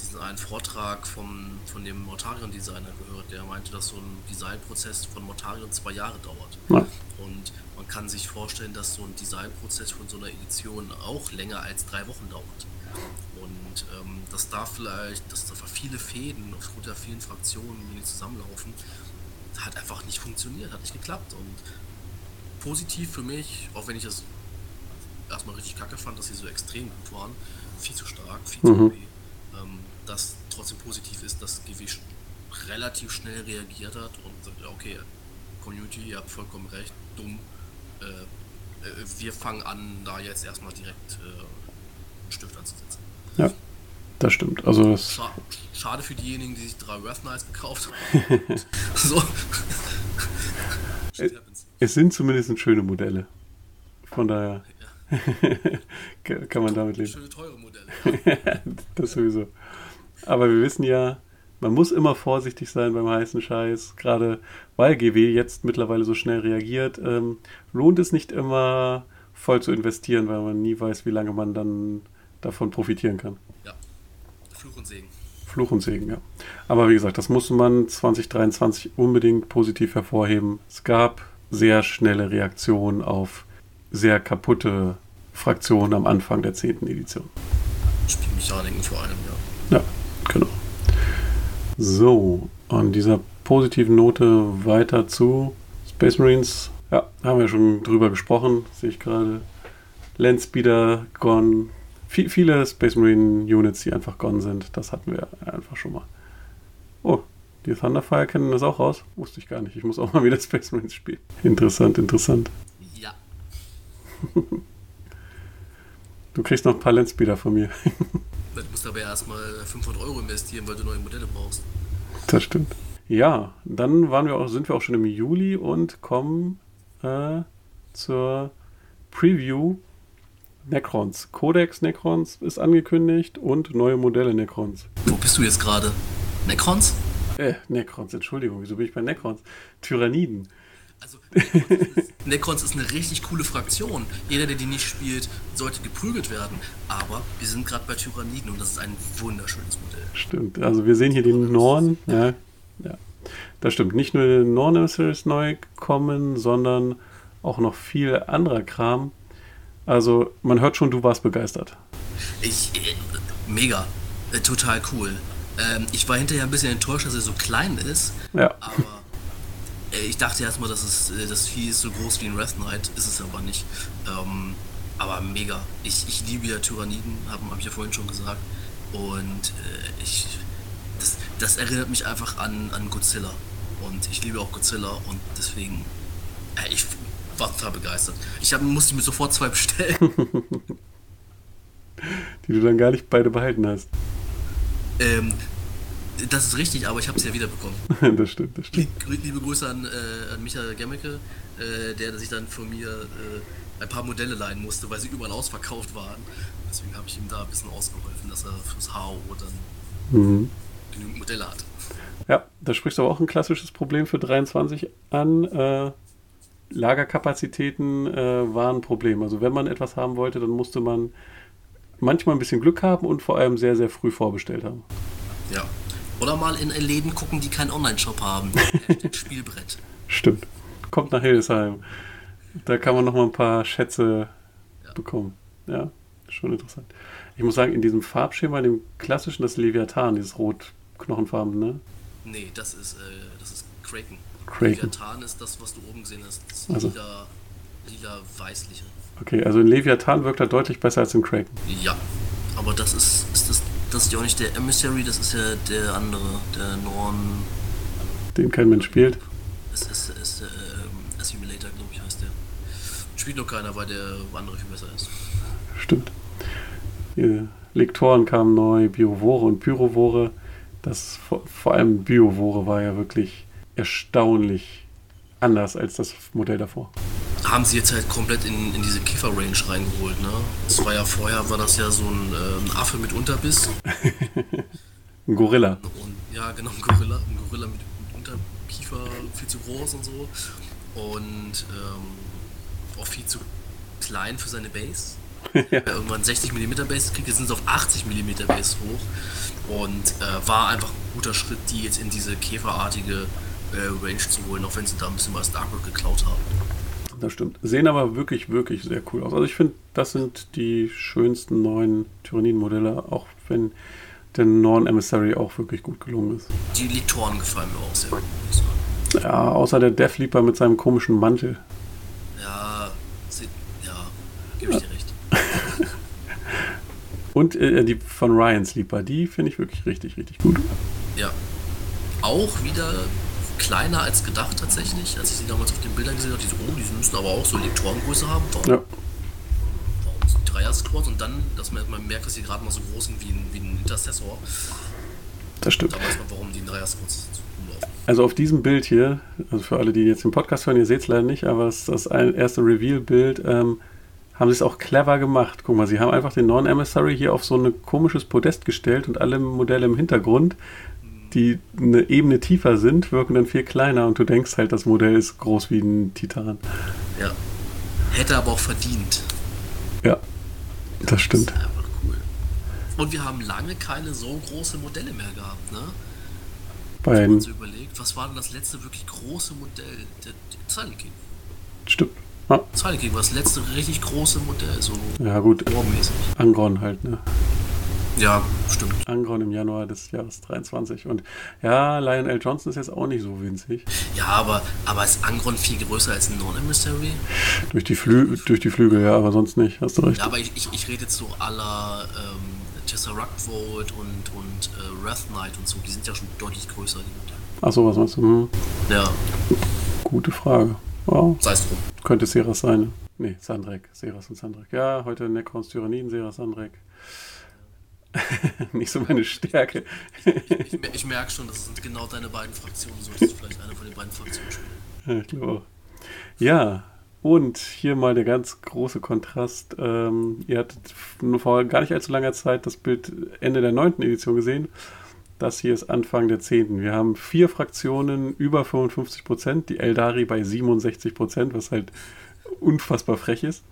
diesen einen Vortrag vom, von dem Mortarion-Designer gehört, der meinte, dass so ein Designprozess von Mortarion zwei Jahre dauert. Ja. Und man kann sich vorstellen, dass so ein Designprozess von so einer Edition auch länger als drei Wochen dauert. Und ähm, dass da vielleicht, dass da viele Fäden aufgrund der vielen Fraktionen, die zusammenlaufen, hat einfach nicht funktioniert, hat nicht geklappt. Und positiv für mich, auch wenn ich das erstmal richtig kacke fand, dass sie so extrem gut waren, viel zu stark, viel zu mhm. Ähm, dass trotzdem positiv ist, dass GW relativ schnell reagiert hat und sagt, okay, Community, ihr habt vollkommen recht, dumm. Äh, äh, wir fangen an, da jetzt erstmal direkt äh, einen Stift anzusetzen. Ja, das stimmt. Also das Scha schade für diejenigen, die sich drei Wrath Knights gekauft haben. so. es sind zumindest schöne Modelle. Von daher. kann man damit leben. Schöne teure Modelle. das sowieso. Aber wir wissen ja, man muss immer vorsichtig sein beim heißen Scheiß, gerade weil GW jetzt mittlerweile so schnell reagiert. Ähm, lohnt es nicht immer voll zu investieren, weil man nie weiß, wie lange man dann davon profitieren kann. Ja, Fluch und Segen. Fluch und Segen, ja. Aber wie gesagt, das muss man 2023 unbedingt positiv hervorheben. Es gab sehr schnelle Reaktionen auf sehr kaputte Fraktionen am Anfang der 10. Edition. Spielmechaniken vor allem, ja. Ja, genau. So, an dieser positiven Note weiter zu Space Marines. Ja, haben wir schon drüber gesprochen, sehe ich gerade. Landspeeder gone. V viele Space Marine Units, die einfach gone sind. Das hatten wir einfach schon mal. Oh, die Thunderfire kennen das auch raus? Wusste ich gar nicht. Ich muss auch mal wieder Space Marines spielen. Interessant, interessant. Ja. du kriegst noch ein paar Landspeeder von mir. Du musst aber erstmal 500 Euro investieren, weil du neue Modelle brauchst. Das stimmt. Ja, dann waren wir auch, sind wir auch schon im Juli und kommen äh, zur Preview Necrons. Codex Necrons ist angekündigt und neue Modelle Necrons. Wo bist du jetzt gerade? Necrons? Äh, Necrons, Entschuldigung, wieso bin ich bei Necrons? Tyranniden. Also, Necrons ist, eine richtig coole Fraktion. Jeder, der die nicht spielt, sollte geprügelt werden. Aber wir sind gerade bei Tyranniden und das ist ein wunderschönes Modell. Stimmt, also wir sehen hier den Norn. Ja, ja. Das stimmt. Nicht nur der Norn ist neu gekommen, sondern auch noch viel anderer Kram. Also man hört schon, du warst begeistert. Ich, äh, mega, äh, total cool. Ähm, ich war hinterher ein bisschen enttäuscht, dass er so klein ist. Ja. Aber ich dachte erstmal, dass es, äh, das Vieh ist so groß wie ein Wrath Knight. Ist es aber nicht. Ähm, aber mega. Ich, ich liebe ja Tyranniden, habe hab ich ja vorhin schon gesagt. Und äh, ich, das, das erinnert mich einfach an, an Godzilla. Und ich liebe auch Godzilla und deswegen, äh, ich war total begeistert. Ich hab, musste mir sofort zwei bestellen. Die du dann gar nicht beide behalten hast. Ähm, das ist richtig, aber ich habe sie ja wiederbekommen. das stimmt, das stimmt. Liebe Grüße an, äh, an Michael Gemmecke, äh, der sich dann von mir äh, ein paar Modelle leihen musste, weil sie überall ausverkauft waren. Deswegen habe ich ihm da ein bisschen ausgeholfen, dass er fürs HO dann mhm. genügend Modelle hat. Ja, da sprichst du aber auch ein klassisches Problem für 23 an. Äh, Lagerkapazitäten äh, waren ein Problem. Also wenn man etwas haben wollte, dann musste man manchmal ein bisschen Glück haben und vor allem sehr, sehr früh vorbestellt haben. Ja. Oder mal in Läden gucken, die keinen Online-Shop haben. Spielbrett. Stimmt. Kommt nach Hildesheim. Da kann man noch mal ein paar Schätze ja. bekommen. Ja, schon interessant. Ich muss sagen, in diesem Farbschema, dem klassischen, das Leviathan, dieses rot-knochenfarben, ne? Nee, das ist, äh, das ist Kraken. Kraken. Leviathan ist das, was du oben gesehen hast. Das also. lila, lila weißliche. Okay, also in Leviathan wirkt er deutlich besser als in Kraken. Ja, aber das ist, ist das, das ist ja auch nicht der Emissary, das ist ja der andere, der Norn. Den kein Mensch spielt. Es ist, ist der ähm, Assimilator, glaube ich, heißt der. Spielt noch keiner, weil der andere viel besser ist. Stimmt. Die Lektoren kamen neu, Biovore und Pyrovore. Das vor, vor allem Biovore war ja wirklich erstaunlich anders als das Modell davor haben sie jetzt halt komplett in, in diese Kiefer-Range reingeholt. Ne? Das war ja vorher, war das ja so ein, äh, ein Affe mit Unterbiss. ein Gorilla. Und, ja, genau, ein Gorilla. Ein Gorilla mit, mit Unterkiefer, viel zu groß und so. Und ähm, auch viel zu klein für seine Base. ja. Irgendwann 60 mm Base kriegt, jetzt sind es auf 80 mm Base hoch. Und äh, war einfach ein guter Schritt, die jetzt in diese käferartige äh, Range zu holen, auch wenn sie da ein bisschen was Darkwood geklaut haben das stimmt. Sehen aber wirklich, wirklich sehr cool aus. Also ich finde, das sind die schönsten neuen Tyranniden-Modelle, auch wenn der neuen Emissary auch wirklich gut gelungen ist. Die Litoren gefallen mir auch sehr gut. Ja, außer der Death Leaper mit seinem komischen Mantel. Ja, sie, ja, gebe ich dir recht. Und äh, die von Ryan Sleeper, die finde ich wirklich richtig, richtig gut. Ja. Auch wieder kleiner als gedacht tatsächlich. Als ich sie damals auf den Bildern gesehen habe, die so, oh, die müssen aber auch so Lektorengröße haben. Warum, ja. warum sind Dreier-Squads und dann, dass man, man merkt, dass sie gerade mal so groß sind wie ein, wie ein Intercessor. Das stimmt. Da weiß man, warum die in Dreier-Squads rumlaufen. Also auf diesem Bild hier, also für alle, die jetzt den Podcast hören, ihr seht es leider nicht, aber es ist das erste Reveal-Bild, ähm, haben sie es auch clever gemacht. Guck mal, sie haben einfach den Non-Emissary hier auf so ein komisches Podest gestellt und alle Modelle im Hintergrund die eine Ebene tiefer sind, wirken dann viel kleiner und du denkst halt, das Modell ist groß wie ein Titan. Ja. Hätte aber auch verdient. Ja, das, das stimmt. Ist einfach cool. Und wir haben lange keine so große Modelle mehr gehabt, ne? Bei Wenn man so überlegt, was war denn das letzte wirklich große Modell? Der, der Silent King. Stimmt. Ja. Silent King war das letzte richtig große Modell, so ja, gut. Angron halt, ne? Ja, stimmt. Angron im Januar des Jahres 23. Und ja, Lionel Johnson ist jetzt auch nicht so winzig. Ja, aber, aber ist Angron viel größer als ein Non-Emissary? Durch, die durch die Flügel, ja, aber sonst nicht, hast du recht. Ja, aber ich, ich, ich rede jetzt so aller ähm, Tesseract Vault und, und äh, Wrath Knight und so, die sind ja schon deutlich größer. Achso, was meinst du? Hm. Ja. Gute Frage. Wow. Sei es drum. Könnte Seras sein. Nee, Sandrek. Seras und Sandrek. Ja, heute Necrons Tyranniden, Seras, Sandrek. nicht so meine Stärke. ich, ich, ich merke schon, das sind genau deine beiden Fraktionen. Solltest du vielleicht eine von den beiden Fraktionen spielen. Ich glaube Ja, und hier mal der ganz große Kontrast. Ähm, ihr hattet nur vor gar nicht allzu langer Zeit das Bild Ende der 9. Edition gesehen. Das hier ist Anfang der 10. Wir haben vier Fraktionen über 55 Prozent, die Eldari bei 67 Prozent, was halt unfassbar frech ist.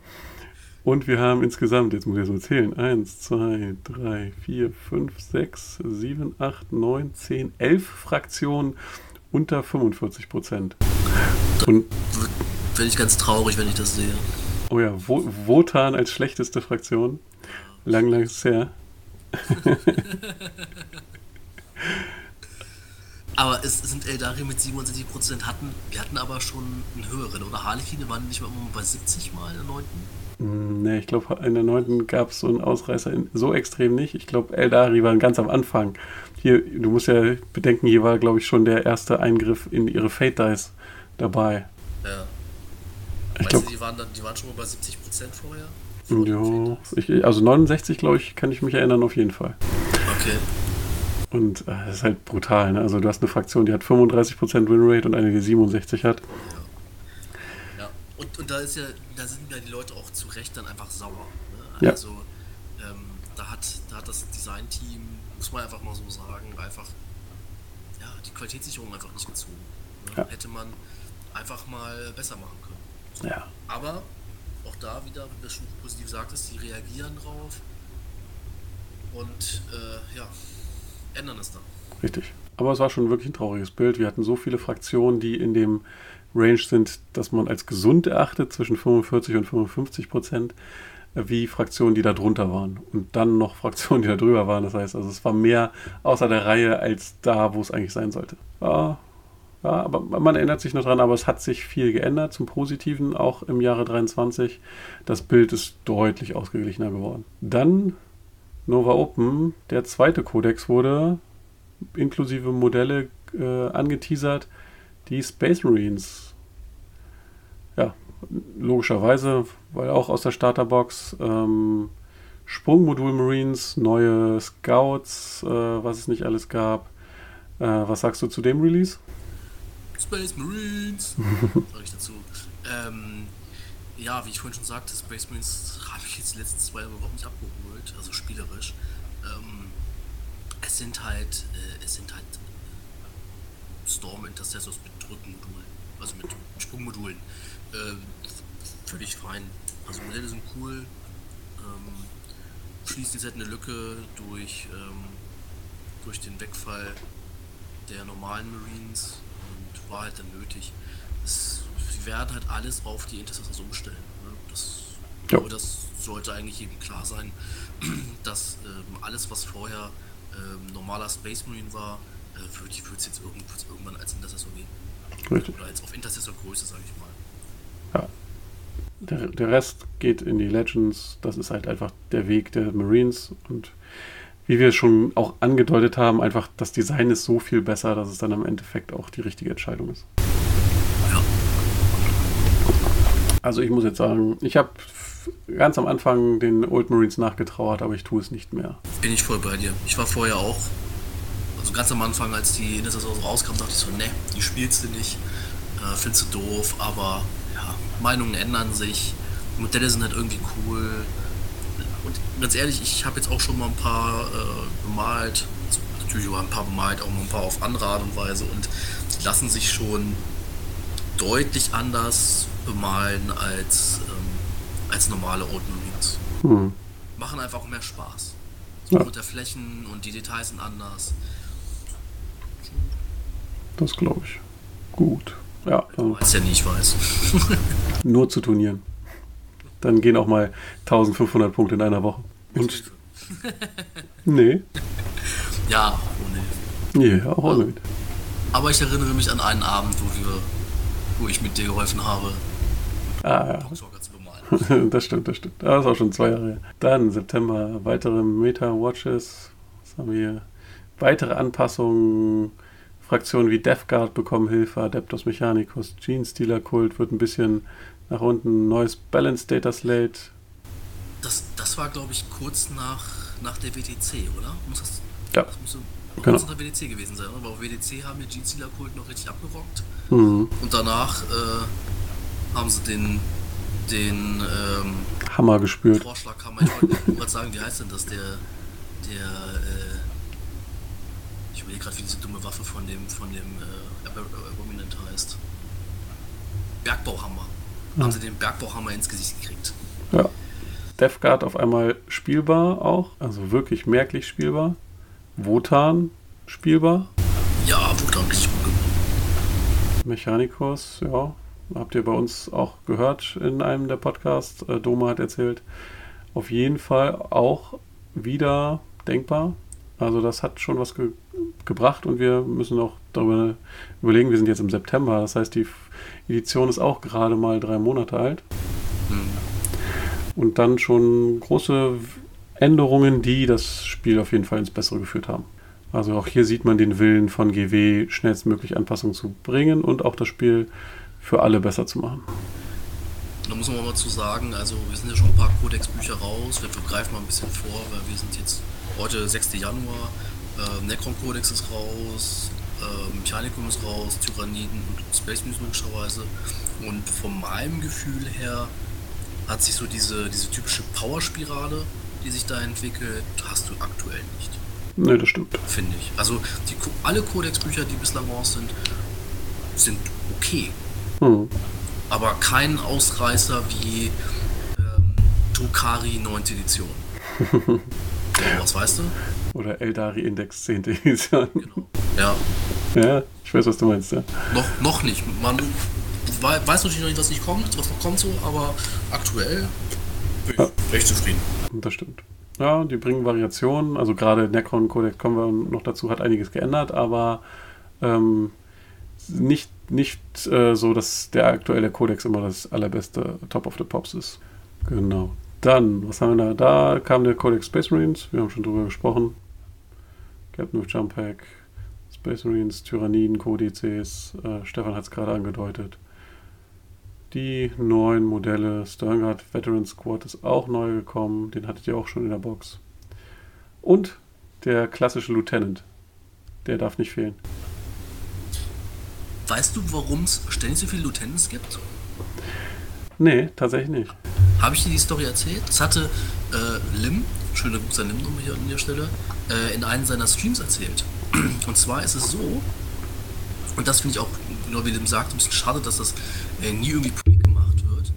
Und wir haben insgesamt, jetzt muss ich so zählen, 1, 2, 3, 4, 5, 6, 7, 8, 9, 10, 11 Fraktionen unter 45 Prozent. Und bin ich ganz traurig, wenn ich das sehe. Oh ja, Wotan als schlechteste Fraktion. Lang, lang ist her. aber es sind Eldari mit 67% hatten, wir hatten aber schon einen höheren, oder? Harlekine waren nicht mal bei 70 mal in der 9. Nee, ich glaube, in der 9. gab es so einen Ausreißer so extrem nicht. Ich glaube, Eldari waren ganz am Anfang. Hier, du musst ja bedenken, hier war, glaube ich, schon der erste Eingriff in ihre Fate Dice dabei. Ja. Ich glaube, die, waren die waren schon mal bei 70% vorher? Vor ja, ich, also 69, glaube ich, kann ich mich erinnern, auf jeden Fall. Okay. Und äh, das ist halt brutal. Ne? Also du hast eine Fraktion, die hat 35% Winrate und eine, die 67 hat. Und, und da ist ja, da sind ja die Leute auch zu Recht dann einfach sauer. Ne? Also ja. ähm, da, hat, da hat das Design-Team, muss man einfach mal so sagen, einfach ja, die Qualitätssicherung einfach nicht gezogen. Ne? Ja. Hätte man einfach mal besser machen können. Ja. Aber auch da wieder, wie du schon positiv sagtest, die reagieren drauf und äh, ja, ändern es dann. Richtig. Aber es war schon wirklich ein trauriges Bild. Wir hatten so viele Fraktionen, die in dem Range sind, dass man als gesund erachtet, zwischen 45 und 55 Prozent, äh, wie Fraktionen, die da drunter waren. Und dann noch Fraktionen, die da drüber waren. Das heißt, also es war mehr außer der Reihe als da, wo es eigentlich sein sollte. Ja, ja, aber man erinnert sich noch dran, aber es hat sich viel geändert zum Positiven, auch im Jahre 23. Das Bild ist deutlich ausgeglichener geworden. Dann Nova Open, der zweite Codex wurde inklusive Modelle äh, angeteasert, die Space Marines. Ja, logischerweise, weil auch aus der Starterbox ähm, Sprungmodul Marines, neue Scouts, äh, was es nicht alles gab. Äh, was sagst du zu dem Release? Space Marines, sag ich dazu. Ähm, ja, wie ich vorhin schon sagte, Space Marines habe ich jetzt die letzten zwei Jahre überhaupt nicht abgeholt, also spielerisch. Ähm, es sind halt, äh, es sind halt Storm Intercessors mit Drückmodulen, also mit Sprungmodulen. Äh, völlig fein. Also Modelle sind cool. Ähm, schließt jetzt halt eine Lücke durch, ähm, durch den Wegfall der normalen Marines und war halt dann nötig. Es sie werden halt alles auf die Intercessors umstellen. Ne? Das, ja. glaube, das sollte eigentlich jedem klar sein, dass ähm, alles, was vorher ähm, normaler Space Marine war, äh, würde es jetzt irgend, irgendwann als Intercessor gehen. Richtig. Oder als auf Intercessor-Größe, sage ich mal. Ja. Der, der Rest geht in die Legends. Das ist halt einfach der Weg der Marines und wie wir schon auch angedeutet haben, einfach das Design ist so viel besser, dass es dann im Endeffekt auch die richtige Entscheidung ist. Also ich muss jetzt sagen, ich habe ganz am Anfang den Old Marines nachgetrauert, aber ich tue es nicht mehr. Bin ich voll bei dir. Ich war vorher auch, also ganz am Anfang, als die Intercessor rauskam, dachte ich so, ne, die spielst du nicht, äh, findest du doof, aber ja, Meinungen ändern sich, Modelle sind halt irgendwie cool. Und ganz ehrlich, ich habe jetzt auch schon mal ein paar äh, bemalt, also natürlich auch ein paar bemalt, auch mal ein paar auf andere Art und Weise und die lassen sich schon deutlich anders bemalen als, ähm, als normale Old Marines. Hm. Machen einfach mehr Spaß. So ja. mit der Flächen und die Details sind anders. Das glaube ich. Gut. Ja. Du weißt ja nie, ich weiß. nur zu Turnieren. Dann gehen auch mal 1500 Punkte in einer Woche. Und nee. Ja, ohne Hilfe. Ja, auch ohne Hilfe. Aber ich erinnere mich an einen Abend, wo wir, wo ich mit dir geholfen habe, Ah, ja. das stimmt, das stimmt. Das ist auch schon zwei Jahre her. Dann September weitere Meta-Watches. Was haben wir hier? Weitere Anpassungen. Fraktionen wie Death Guard bekommen Hilfe. Adeptus Mechanicus. Gene Stealer Kult wird ein bisschen nach unten. Neues Balance Data Slate. Das, das war, glaube ich, kurz nach, nach der WTC, oder? Muss das, ja. Das muss genau. kurz nach der WTC gewesen sein. Aber auf WTC haben wir Gene Stealer Kult noch richtig abgerockt. Mhm. Und danach. Äh, haben sie den, den ähm, Hammer gespürt. Vorschlaghammer. Ich wollte gerade sagen, wie heißt denn das? Der, der, äh, überlege gerade, wie diese dumme Waffe von dem, von dem äh, Abominant heißt. Bergbauhammer. Ja. Haben sie den Bergbauhammer ins Gesicht gekriegt. Ja. Death Guard auf einmal spielbar auch, also wirklich merklich spielbar. Wotan spielbar. Ja, Wotan richtig gut gemacht. Mechanicus, ja, habt ihr bei uns auch gehört in einem der Podcasts. Äh, Doma hat erzählt, auf jeden Fall auch wieder denkbar. Also das hat schon was ge gebracht und wir müssen auch darüber überlegen, wir sind jetzt im September, das heißt die Edition ist auch gerade mal drei Monate alt. Mhm. Und dann schon große Änderungen, die das Spiel auf jeden Fall ins Bessere geführt haben. Also auch hier sieht man den Willen von GW, schnellstmöglich Anpassungen zu bringen und auch das Spiel für alle besser zu machen. Da muss man mal zu sagen, also wir sind ja schon ein paar Codex-Bücher raus, wir greifen mal ein bisschen vor, weil wir sind jetzt heute 6. Januar, äh, Necron-Codex ist raus, äh, Mechanicum ist raus, Tyranniden und Space News logischerweise. Und von meinem Gefühl her hat sich so diese, diese typische Power-Spirale, die sich da entwickelt, hast du aktuell nicht. Ne, das stimmt. Finde ich. Also die, alle Codex-Bücher, die bislang raus sind, sind okay. Hm. Aber kein Ausreißer wie ähm, Tokari 9. Edition. was weißt du? Oder Eldari Index 10. Edition. Genau. Ja. Ja, ich weiß, was du meinst, ja. Noch, noch nicht. Man weiß natürlich noch nicht, was nicht kommt, was noch kommt so, aber aktuell bin ich ja. recht zufrieden. Das stimmt. Ja, die bringen Variationen. Also gerade Necron Codex kommen wir noch dazu, hat einiges geändert, aber ähm, nicht, nicht äh, so, dass der aktuelle Codex immer das allerbeste Top of the Pops ist. Genau. Dann, was haben wir da? Da kam der Codex Space Marines, wir haben schon drüber gesprochen. Captain of Jump Pack, Space Marines, Tyranniden, Kodizes, äh, Stefan hat es gerade angedeutet. Die neuen Modelle, Sterngard Veteran Squad ist auch neu gekommen, den hattet ihr auch schon in der Box. Und der klassische Lieutenant, der darf nicht fehlen. Weißt du, warum es ständig so viele Lieutenants gibt? Nee, tatsächlich nicht. Habe ich dir die Story erzählt? Das hatte äh, Lim, schöne Grüße an Lim nochmal hier an der Stelle, äh, in einem seiner Streams erzählt. Und zwar ist es so, und das finde ich auch, genau wie Lim sagt, ein bisschen schade, dass das äh, nie irgendwie publik gemacht wird.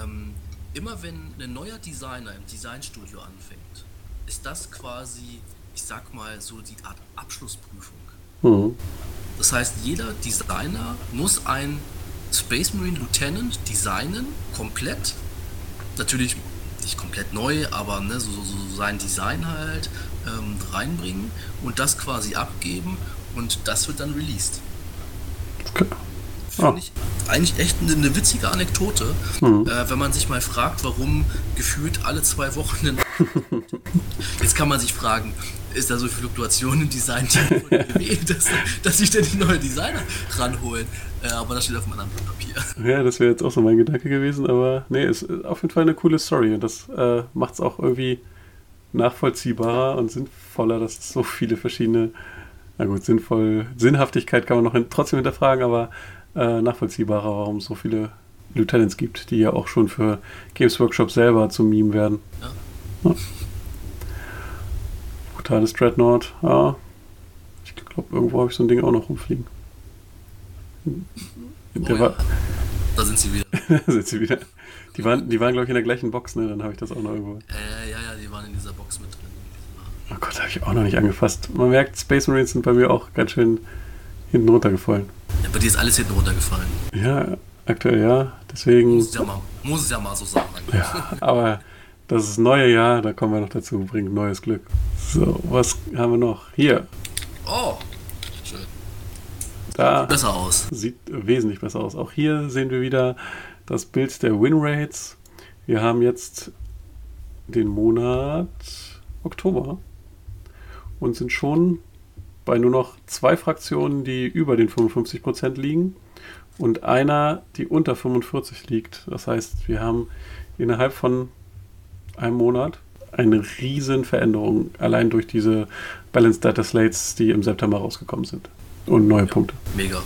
Ähm, immer wenn ein neuer Designer im Designstudio anfängt, ist das quasi, ich sag mal, so die Art Abschlussprüfung. Mhm. Das heißt, jeder Designer muss ein Space Marine Lieutenant designen, komplett. Natürlich nicht komplett neu, aber ne, so, so, so sein Design halt ähm, reinbringen und das quasi abgeben und das wird dann released. Okay. Finde ich eigentlich echt eine, eine witzige Anekdote, mhm. äh, wenn man sich mal fragt, warum gefühlt alle zwei Wochen. Jetzt kann man sich fragen, ist da so viel Fluktuation im Design, dass, dass sich denn die neuen Designer ranholen. Äh, aber das steht auf meinem anderen Papier. Ja, das wäre jetzt auch so mein Gedanke gewesen, aber nee, ist auf jeden Fall eine coole Story und das äh, macht es auch irgendwie nachvollziehbarer und sinnvoller, dass es so viele verschiedene, na gut, sinnvoll, Sinnhaftigkeit kann man noch hin, trotzdem hinterfragen, aber äh, nachvollziehbarer, warum es so viele Lieutenants gibt, die ja auch schon für Games Workshop selber zum Meme werden. Ja. ja. Brutales Dreadnought, ja. Ich glaube, irgendwo habe ich so ein Ding auch noch rumfliegen. Der oh, war, Da sind sie wieder. da sind sie wieder. Die waren, die waren glaube ich, in der gleichen Box, ne? Dann habe ich das auch noch irgendwo. Äh, ja, ja, die waren in dieser Box mit drin. Oh Gott, habe ich auch noch nicht angefasst. Man merkt, Space Marines sind bei mir auch ganz schön hinten runtergefallen. Bei dir ist alles hinten runtergefallen. Ja, aktuell ja. Deswegen. Muss es ja mal, muss es ja mal so sagen. Ja, aber das ist neue Jahr, da kommen wir noch dazu, bringt neues Glück. So, was haben wir noch? Hier. Oh, schön. Da sieht besser aus. Sieht wesentlich besser aus. Auch hier sehen wir wieder das Bild der Winrates. Wir haben jetzt den Monat Oktober und sind schon bei nur noch zwei Fraktionen, die über den 55% liegen und einer, die unter 45 liegt. Das heißt, wir haben innerhalb von einem Monat eine riesen Veränderung, allein durch diese Balanced Data Slates, die im September rausgekommen sind. Und neue ja, Punkte. Mega.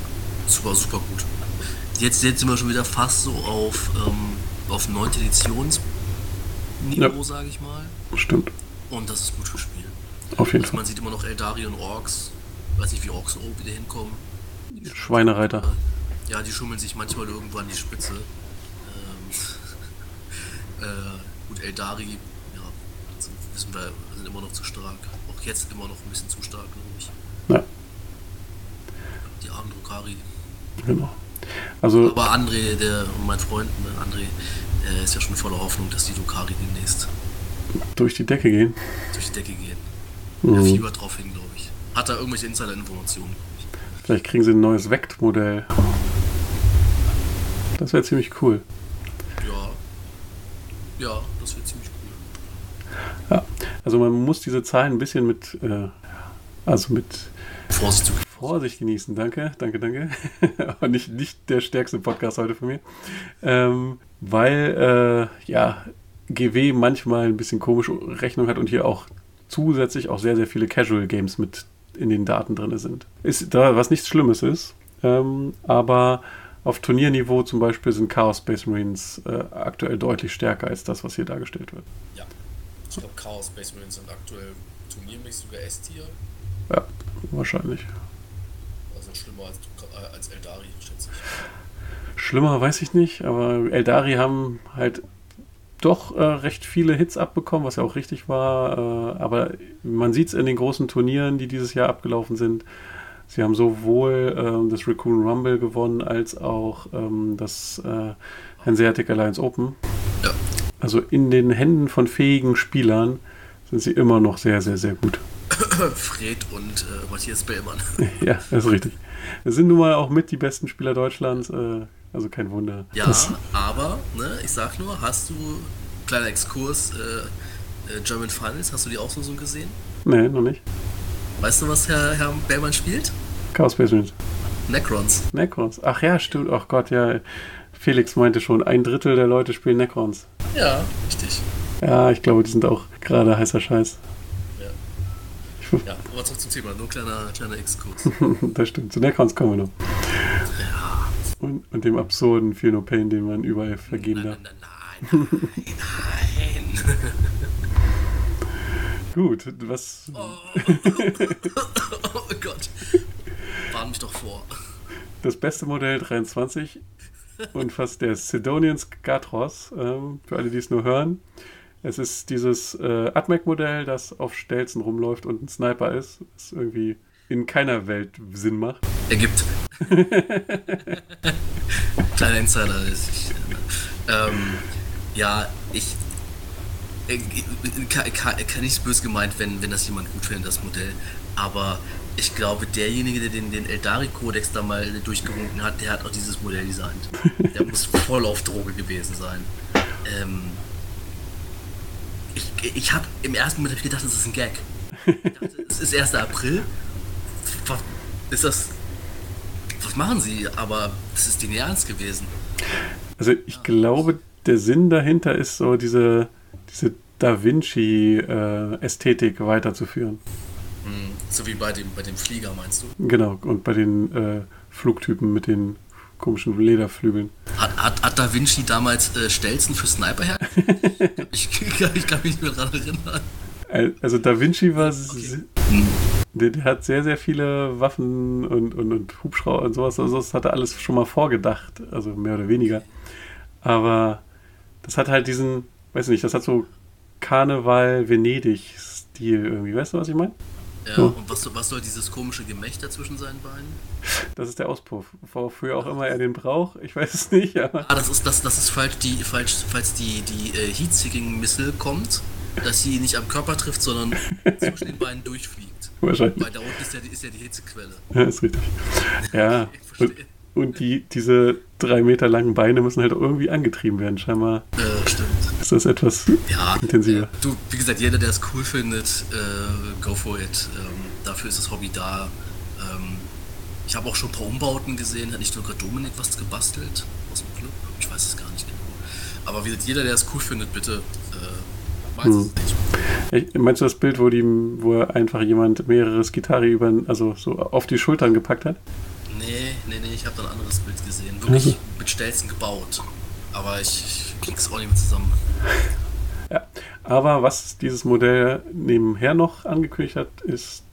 Super, super gut. Jetzt, jetzt sind wir schon wieder fast so auf, ähm, auf 9. Editionsniveau, ja. sage ich mal. Stimmt. Und das ist gut für Spiel. Auf jeden also Fall. Man sieht immer noch Eldari und Orks weiß nicht, wie Orks oben wieder hinkommen. Schweinereiter. Ja, die schummeln sich manchmal irgendwo an die Spitze. Ähm, äh, gut, Eldari, ja, sind, wissen wir, sind immer noch zu stark. Auch jetzt immer noch ein bisschen zu stark, glaube ich. Ja. Die armen Drukari. Genau. Also, Aber André, der, mein Freund, ne, André, der ist ja schon voller Hoffnung, dass die Drukari demnächst durch die Decke gehen. durch die Decke gehen. Mhm. Er fiebert drauf hin, glaube ich. Hat er irgendwelche Insider-Informationen. Vielleicht kriegen sie ein neues Vect-Modell. Das wäre ziemlich cool. Ja. Ja, das wird ziemlich cool. Ja. Also man muss diese Zahlen ein bisschen mit, äh, also mit Vorsicht Vorsicht genießen. Danke, danke, danke. Aber nicht, nicht der stärkste Podcast heute von mir. Ähm, weil, äh, ja, GW manchmal ein bisschen komische Rechnung hat und hier auch zusätzlich auch sehr, sehr viele Casual Games mit in den Daten drin sind. Ist da, was nichts Schlimmes ist. Ähm, aber auf Turnierniveau zum Beispiel sind Chaos Space Marines äh, aktuell deutlich stärker als das, was hier dargestellt wird. Ja. Ich glaube, Chaos Space Marines sind aktuell turniermäßig sogar S-Tier. Ja, wahrscheinlich. Also schlimmer als, äh, als Eldari, schätze ich. Schlimmer weiß ich nicht, aber Eldari haben halt doch äh, recht viele Hits abbekommen, was ja auch richtig war. Äh, aber man sieht es in den großen Turnieren, die dieses Jahr abgelaufen sind. Sie haben sowohl ähm, das Raccoon Rumble gewonnen, als auch ähm, das äh, Hanseatic Alliance Open. Ja. Also in den Händen von fähigen Spielern sind sie immer noch sehr, sehr, sehr gut. Fred und äh, Matthias Bellmann. ja, das ist richtig. Das sind nun mal auch mit die besten Spieler Deutschlands. Also kein Wunder. Ja, aber, ne, ich sag nur, hast du, kleiner Exkurs, äh, äh, German Finals, hast du die auch so, so gesehen? nee, noch nicht. Weißt du, was Herr, Herr Bellmann spielt? Chaos Marines. Necrons. Necrons. Ach ja, stimmt. Ach Gott, ja. Felix meinte schon, ein Drittel der Leute spielen Necrons. Ja, richtig. Ja, ich glaube, die sind auch gerade heißer Scheiß. Ja. Aber zurück zum Thema, nur ein kleiner, kleiner Exkurs. das stimmt. Zu Necrons kommen wir noch. Ja. Und, und dem absurden Feel No Pain, den man überall vergeben darf. nein, nein, nein, nein. Gut, was. Oh. oh Gott. Warn mich doch vor. Das beste Modell 23 und fast der Sidonian Skatros, ähm, für alle, die es nur hören. Es ist dieses äh, Atmec-Modell, das auf Stelzen rumläuft und ein Sniper ist, das irgendwie in keiner Welt Sinn macht. Ergibt. Kleiner Insider. ist Ich, ähm, ja, ich. äh, Kann, kann nicht böse gemeint, wenn, wenn das jemand gut findet, das Modell. Aber ich glaube, derjenige, der den, den Eldari-Kodex da mal durchgewunken hat, der hat auch dieses Modell designt. Der muss voll auf Droge gewesen sein. Ähm, ich ich habe im ersten Moment ich gedacht, das ist ein Gag. Ich dachte, es ist 1. April. Was ist das? Was machen sie? Aber es ist denen ernst gewesen. Also ich glaube, der Sinn dahinter ist so diese, diese Da Vinci-Ästhetik weiterzuführen. Hm, So wie bei dem, bei dem Flieger, meinst du? Genau, und bei den äh, Flugtypen mit den komischen Lederflügeln. Hat, hat, hat Da Vinci damals äh, Stelzen für Sniper her? ich, ich, kann- ich kann mich nicht mehr daran erinnern. Al- Also Da Vinci war... Okay. Der, der hat sehr, sehr viele Waffen und, und, und Hubschrauber und sowas. Also das hat er alles schon mal vorgedacht, also mehr oder weniger. Aber das hat halt diesen, weiß nicht, das hat so Karneval-Venedig-Stil irgendwie. Weißt du, was ich meine? Ja, Ja. und was, soll- was soll dieses komische Gemächter zwischen seinen Beinen? Das ist der Auspuff. Wofür auch immer er den braucht, ich weiß es nicht, aber Ah, das ist, das, das ist falsch, die, falsch, falls die, die äh, Heat-Seeking-Missile kommt, dass sie nicht am Körper trifft, sondern zwischen den Beinen durchfliegt. Wahrscheinlich. Weil da unten ist ja, die- ist ja die Hitzequelle. Ja, ist richtig. Ja, und, und die, diese drei Meter langen Beine müssen halt irgendwie angetrieben werden. Scheinbar Äh, stimmt. ist das etwas Ja, intensiver. äh, du, wie gesagt, jeder, der es cool findet, äh, go for it. Ähm, dafür ist das Hobby da. Ähm, ich habe auch schon ein paar Umbauten gesehen. Hat nicht nur gerade Dominik was gebastelt aus dem Club? Ich weiß es gar nicht genau. Aber wie gesagt, jeder, der es cool findet, bitte. Hm. Ich, meinst du das Bild, wo, die, wo einfach jemand mehrere Skitari über, also so auf die Schultern gepackt hat? Nee, nee, nee, ich habe da ein anderes Bild gesehen. Wirklich Also. mit Stelzen gebaut. Aber ich, ich krieg's auch nicht mehr zusammen. Ja. Aber was dieses Modell nebenher noch angekündigt hat, ist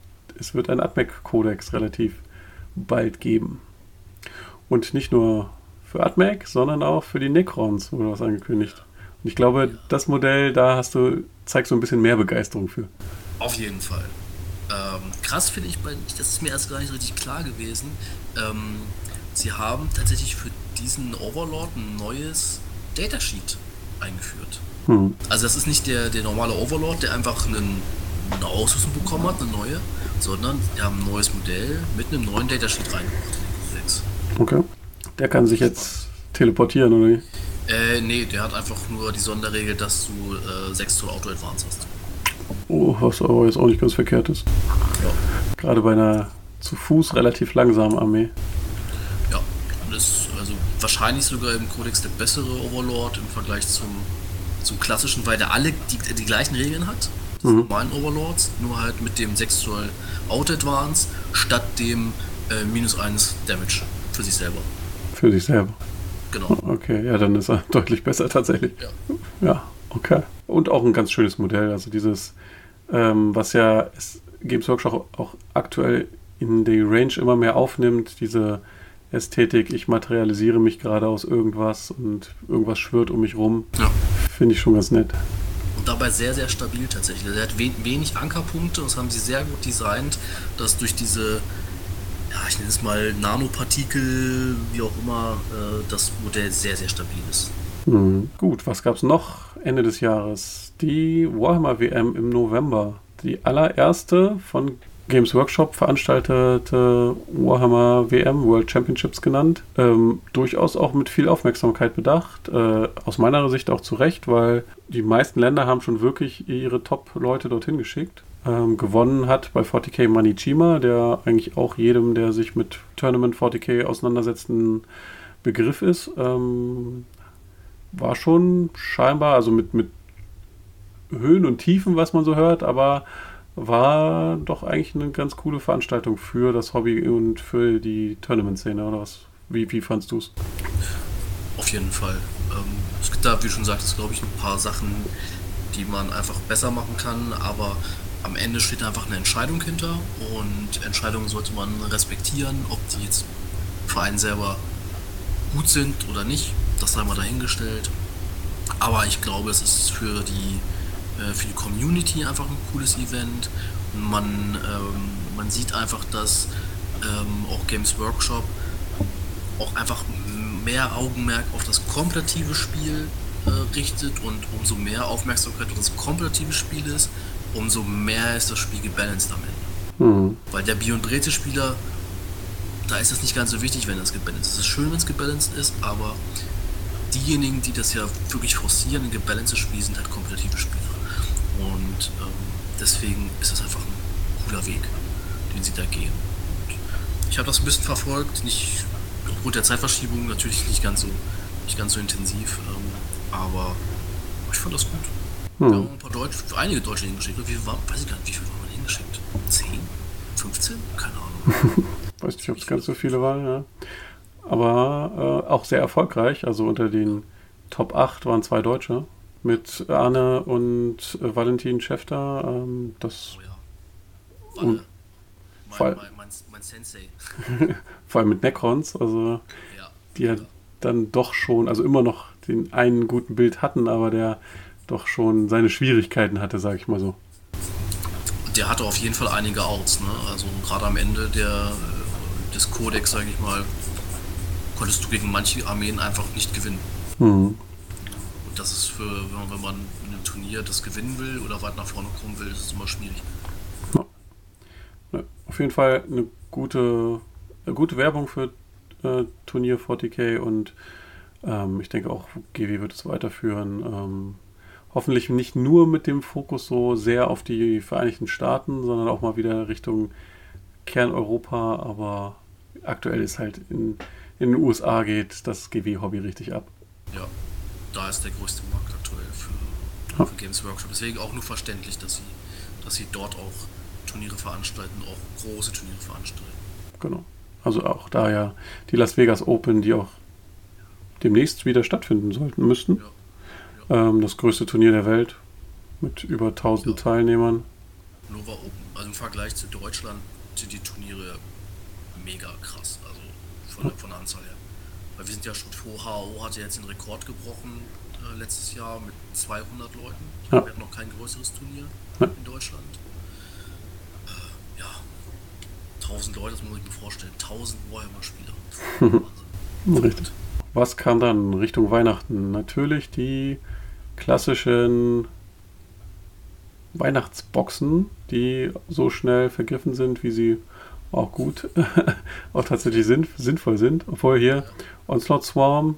es wird ein AdMac-Kodex relativ bald geben. Und nicht nur für AdMac, sondern auch für die Necrons wurde was angekündigt. Ich glaube, das Modell, da hast du, zeigst du ein bisschen mehr Begeisterung für. Auf jeden Fall. Ähm, krass finde ich, das ist mir erst gar nicht richtig klar gewesen. Ähm, sie haben tatsächlich für diesen Overlord ein neues Datasheet eingeführt. Hm. Also das ist nicht der, der normale Overlord, der einfach einen, eine Ausrüstung bekommen hat, eine neue, sondern die haben ein neues Modell mit einem neuen Datasheet reingebracht. Okay. Der kann sich jetzt teleportieren, oder wie? Äh, nee, der hat einfach nur die Sonderregel, dass du äh, 6 Zoll Auto Advance hast. Oh, was aber jetzt auch nicht ganz verkehrt ist. Ja. Gerade bei einer zu Fuß relativ langsamen Armee. Ja, das also wahrscheinlich sogar im Codex der bessere Overlord im Vergleich zum, zum klassischen, weil der alle die, die gleichen Regeln hat. Mhm. normalen Overlords, nur halt mit dem 6 Zoll Out Advance statt dem äh, minus 1 Damage für sich selber. Für sich selber. Genau. Okay, ja, dann ist er deutlich besser tatsächlich. Ja. Ja, okay. Und auch ein ganz schönes Modell. Also dieses, ähm, was ja Games Workshop auch aktuell in die Range immer mehr aufnimmt, diese Ästhetik, ich materialisiere mich gerade aus irgendwas und irgendwas schwirrt um mich rum. Ja. Finde ich schon ganz nett. Und dabei sehr, sehr stabil tatsächlich. Er hat wenig Ankerpunkte und das haben sie sehr gut designt, dass durch diese ja, ich nenne es mal Nanopartikel, wie auch immer, äh, das Modell sehr, sehr stabil ist. Hm, gut, was gab es noch Ende des Jahres? Die Warhammer WM im November. Die allererste von Games Workshop veranstaltete Warhammer WM, World Championships genannt. Ähm, durchaus auch mit viel Aufmerksamkeit bedacht. Äh, aus meiner Sicht auch zu Recht, weil die meisten Länder haben schon wirklich ihre Top-Leute dorthin geschickt. Ähm, gewonnen hat bei 40k Manichima, der eigentlich auch jedem, der sich mit Tournament 40k auseinandersetzt, ein Begriff ist. Ähm, war schon scheinbar, also mit, mit Höhen und Tiefen, was man so hört, aber war doch eigentlich eine ganz coole Veranstaltung für das Hobby und für die Tournament-Szene, oder was? Wie, wie fandst du es? Auf jeden Fall. Ähm, es gibt da, wie du schon sagtest, glaube ich, ein paar Sachen, die man einfach besser machen kann, aber am Ende steht einfach eine Entscheidung hinter und Entscheidungen sollte man respektieren, ob die jetzt für einen selber gut sind oder nicht, das sei mal dahingestellt. Aber ich glaube, es ist für die, äh, für die Community einfach ein cooles Event. Man, ähm, man sieht einfach, dass ähm, auch Games Workshop auch einfach mehr Augenmerk auf das kompetitive Spiel äh, richtet und umso mehr Aufmerksamkeit auf das kompetitive Spiel ist, umso mehr ist das Spiel gebalanced am Ende. Mhm. Weil der Bion-Brete-Spieler, da ist es nicht ganz so wichtig, wenn das gebalanced ist. Es ist schön, wenn es gebalanced ist, aber diejenigen, die das ja wirklich forcieren, ein gebalanced Spiel, sind halt kompetitive Spieler. Und ähm, deswegen ist das einfach ein cooler Weg, den sie da gehen. Und ich habe das ein bisschen verfolgt, nicht aufgrund der Zeitverschiebung natürlich nicht ganz so, nicht ganz so intensiv, ähm, aber ich fand das gut. Hm. Wir haben ein paar Deutsch, einige Deutsche hingeschickt. Wie viel war, weiß ich gar nicht, wie viel waren wir hingeschickt? 10? 15? Keine Ahnung. weiß nicht, ob es ganz so viele waren, ja. Aber äh, auch sehr erfolgreich. Also unter den Top 8 waren zwei Deutsche. Mit Arne und äh, Valentin Schäfter. Ähm, das oh ja. Walle. Mein, mein, mein, mein, Sensei. vor allem mit Necrons. Also ja. die ja dann doch schon, also immer noch den einen guten Bild hatten, aber der doch schon seine Schwierigkeiten hatte, sage ich mal so. Der hatte auf jeden Fall einige Outs, ne? Also gerade am Ende der, äh, des Codex, sage ich mal, konntest du gegen manche Armeen einfach nicht gewinnen. Mhm. Und das ist für, wenn man in einem Turnier das gewinnen will oder weit nach vorne kommen will, ist es immer schwierig. Ja. Ja, auf jeden Fall eine gute, eine gute Werbung für äh, Turnier 40k und ähm, ich denke auch GW wird es weiterführen. Ähm, hoffentlich nicht nur mit dem Fokus so sehr auf die Vereinigten Staaten, sondern auch mal wieder Richtung Kerneuropa. Aber aktuell ist halt in, in den USA geht das GW-Hobby richtig ab. Ja, da ist der größte Markt aktuell für, für Games Workshop. Deswegen auch nur verständlich, dass sie, dass sie dort auch Turniere veranstalten, auch große Turniere veranstalten. Genau. Also auch da ja die Las Vegas Open, die auch demnächst wieder stattfinden sollten, müssten. Ja. Ähm, das größte Turnier der Welt mit über 1000 ja. Teilnehmern. Nova Open. Also im Vergleich zu Deutschland sind die Turniere mega krass. Also von, der, von der Anzahl her. Weil wir sind ja schon vor, HO hat ja jetzt den Rekord gebrochen äh, letztes Jahr mit 200 Leuten. Ich glaube, wir hatten noch kein größeres Turnier ja. in Deutschland. Äh, ja, 1000 Leute, das muss ich mir vorstellen. 1000 Warhammer-Spieler. Richtig. Was kam dann Richtung Weihnachten? Natürlich die klassischen Weihnachtsboxen, die so schnell vergriffen sind, wie sie auch gut, auch tatsächlich sinn, sinnvoll sind. Obwohl hier Onslaught Swarm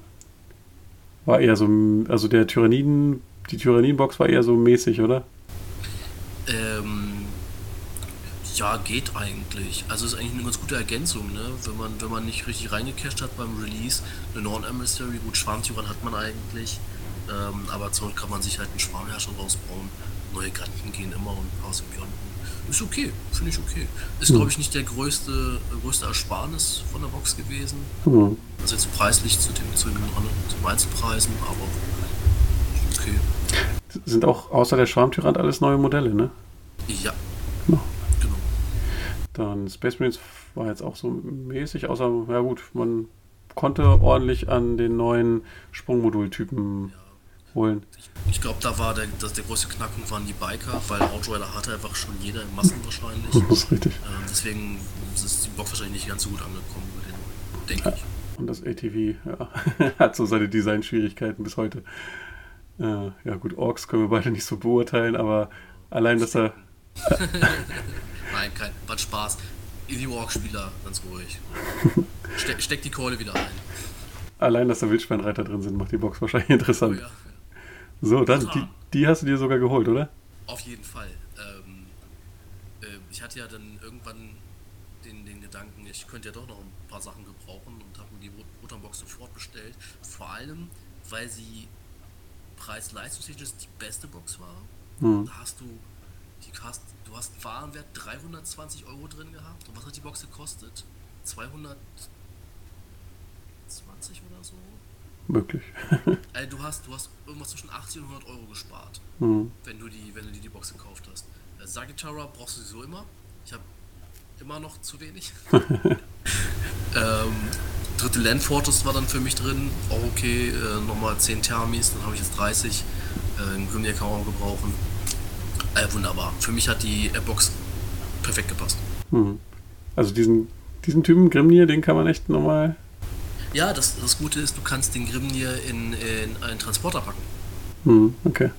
war eher so, also der Tyranniden, die Tyranniden-Box war eher so mäßig, oder? Ähm, ja, geht eigentlich. Also ist eigentlich eine ganz gute Ergänzung, ne? Wenn man, wenn man nicht richtig reingecasht hat beim Release, eine Non-Emissary, gut, Schwarmtyrant hat man eigentlich, ähm, aber Not kann man sich halt einen Schwarmherrscher rausbauen. Neue Kanten gehen immer und ein paar Symbionten. Ist okay, finde ich okay. Ist, mhm. glaube ich, nicht der größte, größte Ersparnis von der Box gewesen. Mhm. Also jetzt preislich zu den, zu den, zu den Einzelpreisen, aber okay. Sind auch außer der Schwarmtyrant alles neue Modelle, ne? Ja. Genau. genau. Dann Space Marines war jetzt auch so mäßig, außer, ja gut, man konnte ordentlich an den neuen Sprungmodultypen ja holen. Ich, glaube, da war der, das, der größte Knackpunkt waren die Biker, weil Outrider hatte einfach schon jeder in Massen wahrscheinlich. Das ist richtig. Ähm, deswegen ist die Box wahrscheinlich nicht ganz so gut angekommen bei denen, denke ja. ich. Und das ATV ja, hat so seine Designschwierigkeiten bis heute. Äh, ja gut, Orks können wir beide nicht so beurteilen, aber allein, dass er... Nein, kein, war Spaß. Easy Walk-Spieler, ganz ruhig. Ste steck die Keule wieder ein. Allein, dass da Wildschweinreiter drin sind, macht die Box wahrscheinlich interessant. Oh ja. So, dann, die, die, hast du dir sogar geholt, oder? Auf jeden Fall. Ähm, äh, ich hatte ja dann irgendwann den, den Gedanken, ich könnte ja doch noch ein paar Sachen gebrauchen und habe mir die Butterbox sofort bestellt. Vor allem, weil sie preis-leistungstechnisch die beste Box war. Mhm. Da hast du die hast, du hast einen Warenwert 320 Euro drin gehabt. Und was hat die Box gekostet? 220 oder so? Möglich. also du hast, du hast irgendwas zwischen 80 und 100 Euro gespart, mhm. wenn du die, wenn du die, die Box gekauft hast. Äh, Sagitara brauchst du sowieso immer. Ich habe immer noch zu wenig. ähm, dritte Land Fortress war dann für mich drin, auch okay. Äh, nochmal 10 Thermis, dann habe ich jetzt 30. Äh, einen Grimnir kann man auch gebrauchen. Äh, wunderbar. Für mich hat die Box perfekt gepasst. Mhm. Also diesen, diesen Typen Grimnir, den kann man echt nochmal ja, das, das Gute ist, du kannst den Grimnir in, in einen Transporter packen. Hm, okay.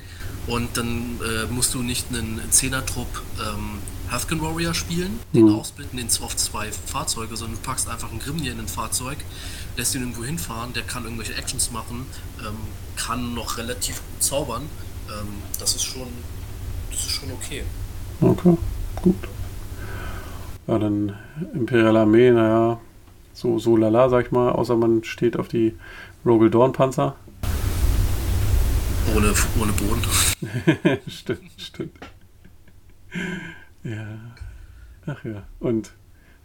Und dann äh, musst du nicht einen Zehner-Trupp ähm, Hafkin Warrior spielen, den hm. ausbilden in, auf zwei Fahrzeuge, sondern du packst einfach einen Grimnir in ein Fahrzeug, lässt ihn irgendwo hinfahren, der kann irgendwelche Actions machen, ähm, kann noch relativ gut zaubern. Ähm, das ist schon, das ist schon okay. Okay, gut. Ja, dann Imperial Armee, naja, so, so lala, sag ich mal, außer man steht auf die Rogel Dawn Panzer. Ohne, ohne Boden. stimmt, stimmt. Ja. Ach ja. Und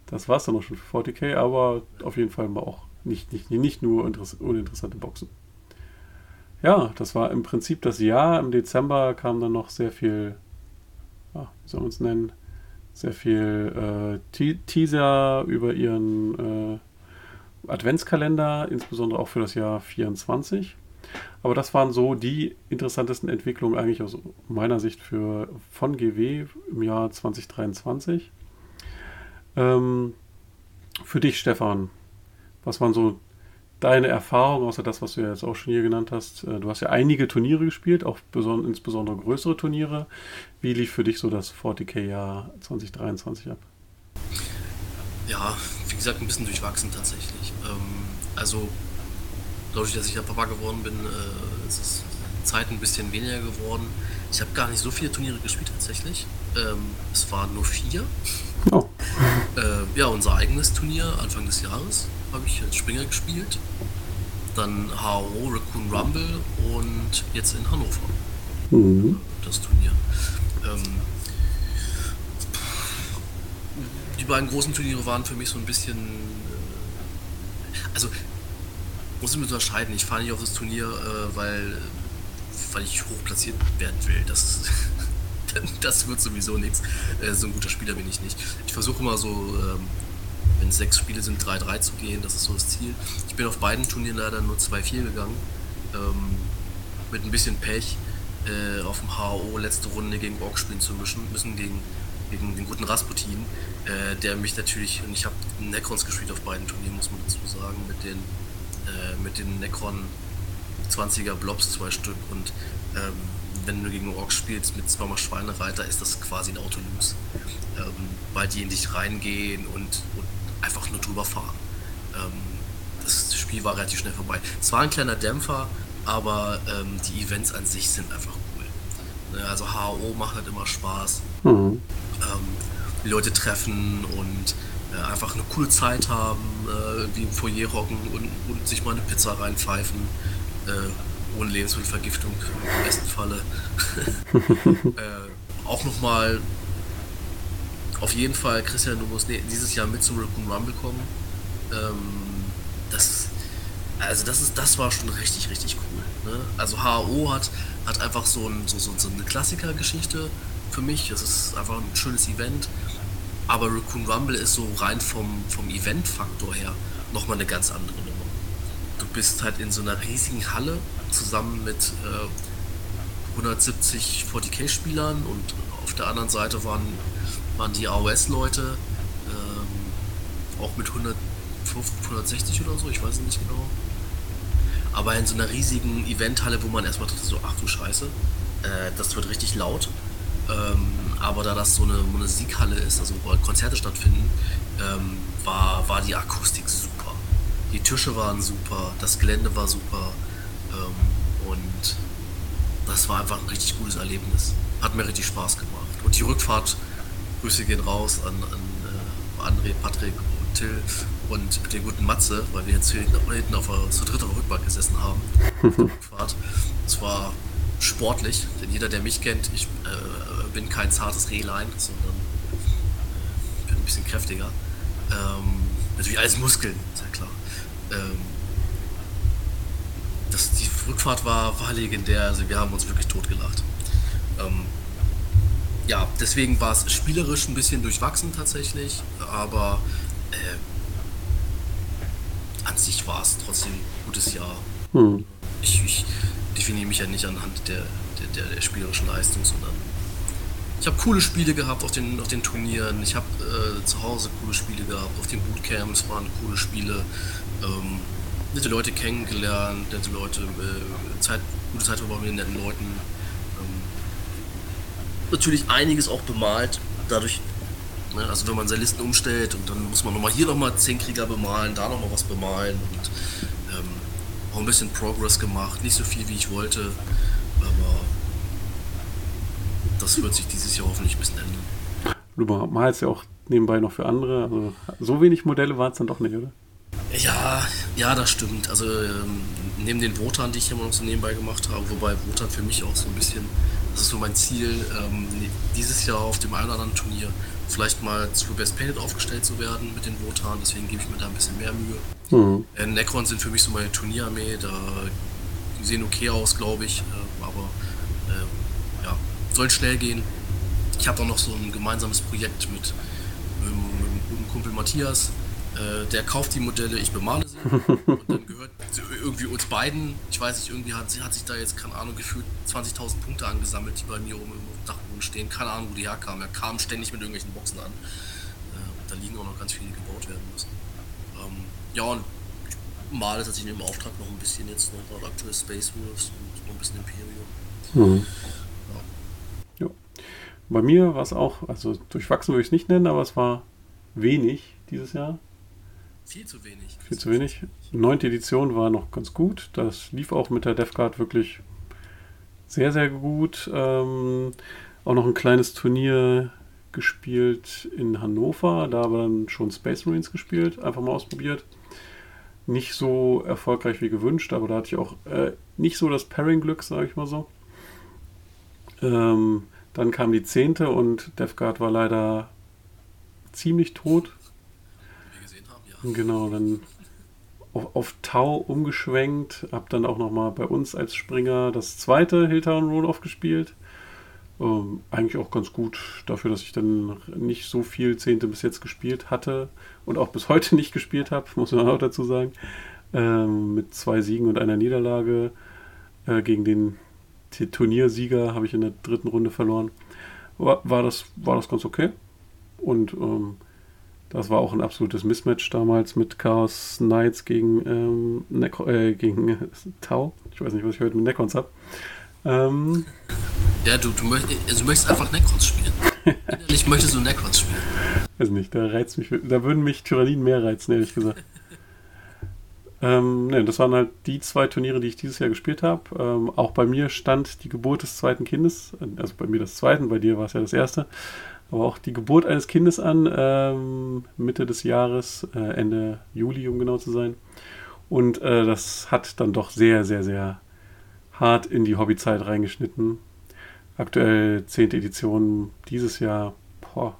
das war's dann auch schon für 40k, aber auf jeden Fall mal auch nicht, nicht, nicht nur uninteressante Boxen. Ja, das war im Prinzip das Jahr. Im Dezember kam dann noch sehr viel, ja, wie soll man es nennen, sehr viel äh, Teaser über ihren äh, Adventskalender, insbesondere auch für das Jahr 24. Aber das waren so die interessantesten Entwicklungen eigentlich aus meiner Sicht für, von GW im Jahr 2023. Ähm, für dich, Stefan, was waren so deine Erfahrungen, außer das, was du ja jetzt auch schon hier genannt hast? Äh, du hast ja einige Turniere gespielt, auch insbesondere größere Turniere. Wie lief für dich so das 40k-Jahr 2023 ab? Ja, wie gesagt, ein bisschen durchwachsen tatsächlich. Ähm, also, dadurch, dass ich ja Papa geworden bin, äh, ist es Zeit ein bisschen weniger geworden. Ich habe gar nicht so viele Turniere gespielt tatsächlich. Ähm, es waren nur vier. Oh. Äh, ja, unser eigenes Turnier Anfang des Jahres habe ich als Springer gespielt. Dann HO, Raccoon Rumble und jetzt in Hannover. Mhm. Das Turnier. Ähm, die beiden großen Turniere waren für mich so ein bisschen. Äh, also, muss ich mir unterscheiden. Ich fahre nicht auf das Turnier, äh, weil, weil ich hoch platziert werden will. Das das wird sowieso nichts. Äh, so ein guter Spieler bin ich nicht. Ich versuche immer so, ähm, wenn es sechs Spiele sind, 3-3 zu gehen. Das ist so das Ziel. Ich bin auf beiden Turnieren leider nur 2-4 gegangen. Ähm, mit ein bisschen Pech äh, auf dem HO letzte Runde gegen Ork spielen zu müssen, müssen gegen, gegen den guten Rasputin, äh, der mich natürlich, und ich habe Necrons gespielt auf beiden Turnieren, muss man dazu sagen, mit den, äh, mit den Necron 20er Blobs zwei Stück und ähm, wenn du gegen Orks spielst mit zweimal Schweinereiter, ist das quasi ein Autolus. Ähm, weil die in dich reingehen und, und einfach nur drüber fahren. Ähm, das Spiel war relativ schnell vorbei. Es war ein kleiner Dämpfer, aber ähm, die Events an sich sind einfach cool. Ne, also HO macht halt immer Spaß. Mhm. Ähm, die Leute treffen und äh, einfach eine coole Zeit haben, äh, wie im Foyer hocken und, und, sich mal eine Pizza reinpfeifen. Äh, ohne Lebensmittelvergiftung im besten Falle. äh, auch nochmal auf jeden Fall, Christian, du musst dieses Jahr mit zum Raccoon Rumble kommen. Ähm, das, also das ist, das war schon richtig, richtig cool. Ne? Also HAO hat, hat einfach so, ein, so, so, so eine Klassikergeschichte für mich. Es ist einfach ein schönes Event. Aber Raccoon Rumble ist so rein vom, vom Event-Faktor her nochmal eine ganz andere Nummer. Du bist halt in so einer riesigen Halle zusammen mit äh, 170 40k-Spielern und auf der anderen Seite waren waren die AOS-Leute ähm, auch mit 150, 160 oder so, ich weiß es nicht genau. Aber in so einer riesigen Eventhalle, wo man erstmal dachte, so, ach du Scheiße, äh, das wird richtig laut. Ähm, aber da das so eine Musikhalle ist, also wo Konzerte stattfinden, ähm, war, war die Akustik super. Die Tische waren super, das Gelände war super ähm, und das war einfach ein richtig gutes Erlebnis. Hat mir richtig Spaß gemacht. Und die Rückfahrt Grüße gehen raus an, an äh, André, Patrick und Till und den guten Matze, weil wir jetzt hier hinten auf der, zur dritten Rückbank gesessen haben. Es war sportlich, denn jeder, der mich kennt, ich äh, bin kein zartes Rehlein, sondern äh, bin ein bisschen kräftiger. Ähm, natürlich alles Muskeln, ist ja klar. Ähm, das, die Rückfahrt war, war legendär, also wir haben uns wirklich totgelacht. Ähm, ja, deswegen war es spielerisch ein bisschen durchwachsen tatsächlich, aber äh, an sich war es trotzdem ein gutes Jahr. Hm. Ich, ich, definiere mich ja nicht anhand der, der, der, spielerischen Leistung, sondern ich habe coole Spiele gehabt auf den, auf den Turnieren, ich habe äh, zu Hause coole Spiele gehabt, auf den Bootcamps waren coole Spiele, ähm, nette Leute kennengelernt, nette Leute, äh, Zeit, gute Zeit verbracht mit den netten Leuten natürlich einiges auch bemalt. Dadurch, ne, also wenn man seine Listen umstellt und dann muss man nochmal hier nochmal 10 Krieger bemalen, da nochmal was bemalen und ähm, auch ein bisschen Progress gemacht. Nicht so viel wie ich wollte, aber das wird sich dieses Jahr hoffentlich ein bisschen ändern. Du malst ja auch nebenbei noch für andere, also so wenig Modelle waren es dann doch nicht, oder? Ja, ja, das stimmt. Also ähm, neben den Wotan, die ich immer noch so nebenbei gemacht habe, wobei Wotan für mich auch so ein bisschen das ist so mein Ziel, ähm, dieses Jahr auf dem einen oder anderen Turnier vielleicht mal zu Best Painted aufgestellt zu werden mit den Wotan. Deswegen gebe ich mir da ein bisschen mehr Mühe. Mhm. Äh, Necron sind für mich so meine Turnierarmee. Da, die sehen okay aus, glaube ich. Äh, aber äh, ja, soll schnell gehen. Ich habe auch noch so ein gemeinsames Projekt mit, mit, mit einem guten Kumpel Matthias. Äh, der kauft die Modelle, ich bemale sie. und dann gehört irgendwie uns beiden, ich weiß nicht, irgendwie hat, hat sich da jetzt, keine Ahnung, gefühlt 20.000 Punkte angesammelt, die bei mir oben im Dachboden stehen. Keine Ahnung, wo die herkamen. Er kam ständig mit irgendwelchen Boxen an. Äh, da liegen auch noch ganz viele gebaut werden müssen. Ähm, ja, und ich male tatsächlich im Auftrag noch ein bisschen jetzt noch, gerade aktuell Space Wolves und noch ein bisschen Imperium. Mhm. Ja. ja. Bei mir war es auch, also durchwachsen würde ich es nicht nennen, aber es war wenig dieses Jahr. Viel zu wenig. Viel zu wenig. Neunte Edition war noch ganz gut. Das lief auch mit der DevGuard wirklich sehr, sehr gut. Ähm, auch noch ein kleines Turnier gespielt in Hannover. Da haben wir dann schon Space Marines gespielt. Einfach mal ausprobiert. Nicht so erfolgreich wie gewünscht, aber da hatte ich auch äh, nicht so das Pairing-Glück, sage ich mal so. Ähm, dann kam die zehnte und DevGuard war leider ziemlich tot. Genau, dann auf, auf Tau umgeschwenkt, hab dann auch nochmal bei uns als Springer das zweite Hilltown Roll-Off gespielt. Ähm, eigentlich auch ganz gut dafür, dass ich dann nicht so viel Zehnte bis jetzt gespielt hatte und auch bis heute nicht gespielt habe, muss man auch dazu sagen. Ähm, mit zwei Siegen und einer Niederlage äh, gegen den Turniersieger habe ich in der dritten Runde verloren. War, war, das, war das ganz okay. Und ähm, das war auch ein absolutes Mismatch damals mit Chaos Knights gegen, ähm, Necro, äh, gegen äh, Tau. Ich weiß nicht, was ich heute mit Necrons habe. Ähm, ja, du, du, möcht, also du möchtest einfach Necrons spielen. Ich möchtest du Necrons spielen. Weiß nicht, da reizt mich, da würden mich Tyrannien mehr reizen, ehrlich gesagt. ähm, ne, das waren halt die zwei Turniere, die ich dieses Jahr gespielt habe. Ähm, auch bei mir stand die Geburt des zweiten Kindes, also bei mir das zweite, bei dir war es ja das erste aber auch die Geburt eines Kindes an, ähm, Mitte des Jahres, äh, Ende Juli, um genau zu sein. Und äh, das hat dann doch sehr, sehr, sehr hart in die Hobbyzeit reingeschnitten. Aktuell 10. Edition dieses Jahr, boah,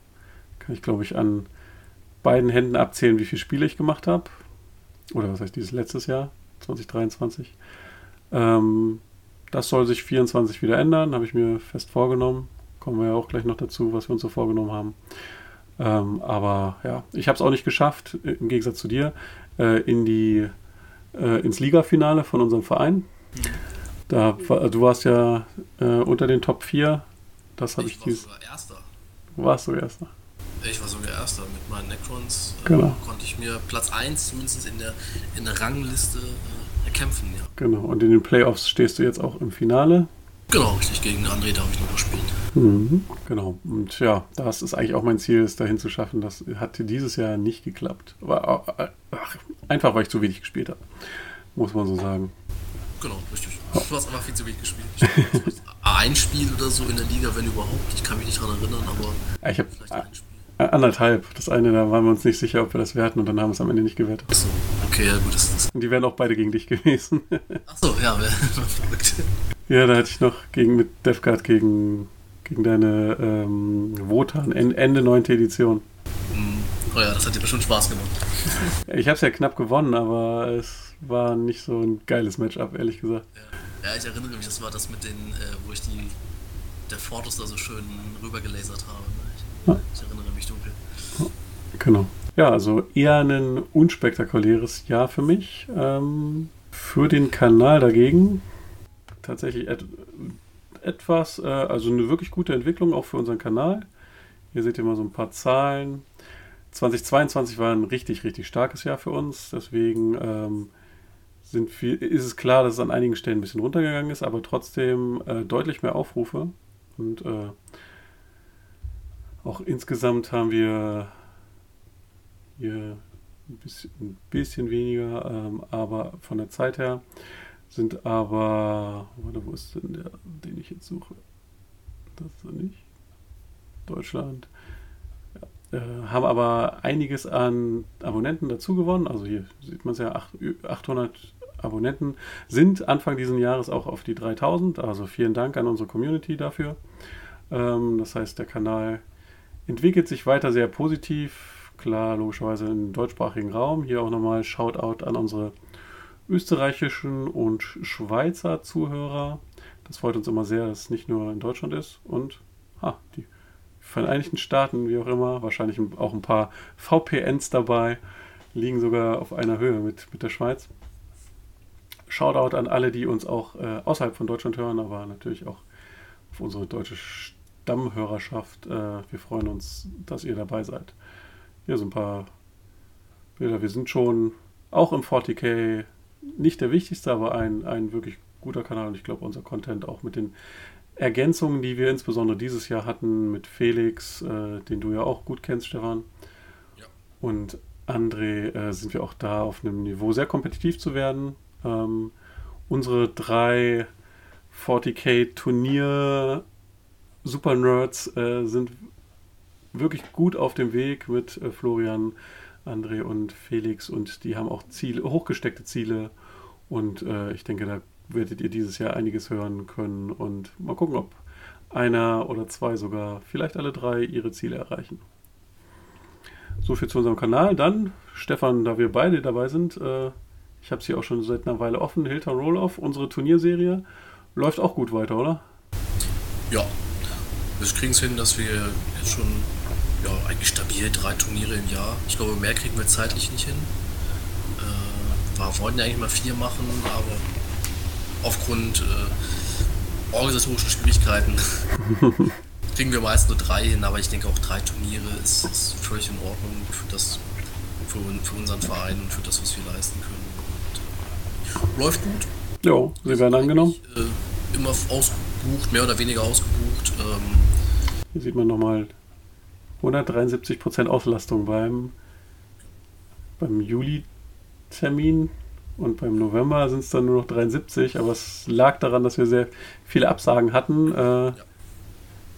kann ich glaube ich an beiden Händen abzählen, wie viele Spiele ich gemacht habe. Oder was heißt dieses letztes Jahr, 2023. Ähm, das soll sich 24 wieder ändern, habe ich mir fest vorgenommen. Kommen wir ja auch gleich noch dazu, was wir uns so vorgenommen haben. Ähm, aber ja, ich habe es auch nicht geschafft, im Gegensatz zu dir, äh, in die, äh, ins Ligafinale von unserem Verein. Da, du warst ja äh, unter den Top 4. Das habe ich, ich war dies... sogar Erster. Du warst sogar Erster. Ich war sogar Erster. Mit meinen Necrons äh, genau. konnte ich mir Platz 1 zumindest in der, in der Rangliste äh, erkämpfen. Ja. Genau, und in den Playoffs stehst du jetzt auch im Finale. Genau, richtig. Gegen André darf ich noch gespielt. Mhm, genau. Und ja, das ist eigentlich auch mein Ziel, es dahin zu schaffen. Das hat dieses Jahr nicht geklappt. Aber äh, ach, einfach, weil ich zu wenig gespielt habe. Muss man so sagen. Genau, richtig. Du hast einfach viel zu wenig gespielt. Ich ein Spiel oder so in der Liga, wenn überhaupt. Ich kann mich nicht daran erinnern, aber ich habe anderthalb. Das eine, da waren wir uns nicht sicher, ob wir das werten und dann haben wir es am Ende nicht gewertet. Achso, okay, ja gut. Das, das und die wären auch beide gegen dich gewesen. Achso, ja, wäre verrückt. Ja, da hatte ich noch gegen mit DevGuard gegen, gegen deine ähm, Wotan, Ende 9. Edition. Mhm. Oh ja, das hat dir bestimmt Spaß gemacht. ich habe es ja knapp gewonnen, aber es war nicht so ein geiles Matchup, ehrlich gesagt. Ja, ja ich erinnere mich, das war das mit den, äh, wo ich die der Fotos da so schön rübergelasert habe. Ne? Ich, ich erinnere mich dunkel. Genau. Ja, also eher ein unspektakuläres Jahr für mich. Ähm, für den Kanal dagegen tatsächlich et etwas, äh, also eine wirklich gute Entwicklung auch für unseren Kanal. Hier seht ihr mal so ein paar Zahlen. 2022 war ein richtig, richtig starkes Jahr für uns. Deswegen ähm, viel, ist es klar, dass es an einigen Stellen ein bisschen runtergegangen ist, aber trotzdem äh, deutlich mehr Aufrufe. Und äh, auch insgesamt haben wir hier ein bisschen, ein bisschen weniger, ähm, aber von der Zeit her sind aber, warte, wo ist denn der, den ich jetzt suche? Das ist er nicht. Deutschland. Äh, haben aber einiges an Abonnenten dazu gewonnen. Also hier sieht man es ja, 800 Abonnenten sind Anfang dieses Jahres auch auf die 3000. Also vielen Dank an unsere Community dafür. Ähm, das heißt, der Kanal entwickelt sich weiter sehr positiv. Klar, logischerweise im deutschsprachigen Raum. Hier auch nochmal Shoutout an unsere österreichischen und Schweizer Zuhörer. Das freut uns immer sehr, dass es nicht nur in Deutschland ist und ha, die Vereinigten Staaten, wie auch immer, wahrscheinlich auch ein paar VPNs dabei, liegen sogar auf einer Höhe mit, mit der Schweiz. Shoutout an alle, die uns auch äh, außerhalb von Deutschland hören, aber natürlich auch auf unsere deutsche Stammhörerschaft. Äh, wir freuen uns, dass ihr dabei seid. Hier sind ein paar Bilder. Wir sind schon auch im 40k nicht der wichtigste, aber ein, ein wirklich guter Kanal und ich glaube, unser Content auch mit den Ergänzungen, die wir insbesondere dieses Jahr hatten mit Felix, äh, den du ja auch gut kennst, Stefan. Ja. Und André äh, sind wir auch da auf einem Niveau, sehr kompetitiv zu werden. Ähm, unsere drei 40k Turnier Super Nerds äh, sind wirklich gut auf dem Weg mit äh, Florian André und Felix und die haben auch Ziele, hochgesteckte Ziele und äh, ich denke, da werdet ihr dieses Jahr einiges hören können und mal gucken, ob einer oder zwei sogar, vielleicht alle drei, ihre Ziele erreichen. So viel zu unserem Kanal. Dann, Stefan, da wir beide dabei sind, äh, ich habe sie auch schon seit einer Weile offen, Hilton Roll-Off, unsere Turnierserie, läuft auch gut weiter, oder? Ja, wir kriegen es hin, dass wir jetzt schon ja, eigentlich stabil drei Turniere im Jahr. Ich glaube, mehr kriegen wir zeitlich nicht hin. Äh, wir wollten ja eigentlich mal vier machen, aber aufgrund äh, organisatorischen Schwierigkeiten kriegen wir meist nur drei hin. Aber ich denke auch drei Turniere ist, ist völlig in Ordnung für, das, für, für, unseren Verein und für das, was wir leisten können. Und, läuft gut. Ja, sie werden angenommen. Äh, immer ausgebucht, mehr oder weniger ausgebucht. Ähm, Hier sieht man nochmal 173% Auslastung beim, beim Juli-Termin und beim November sind es dann nur noch 73, aber es lag daran, dass wir sehr viele Absagen hatten. Äh, ja.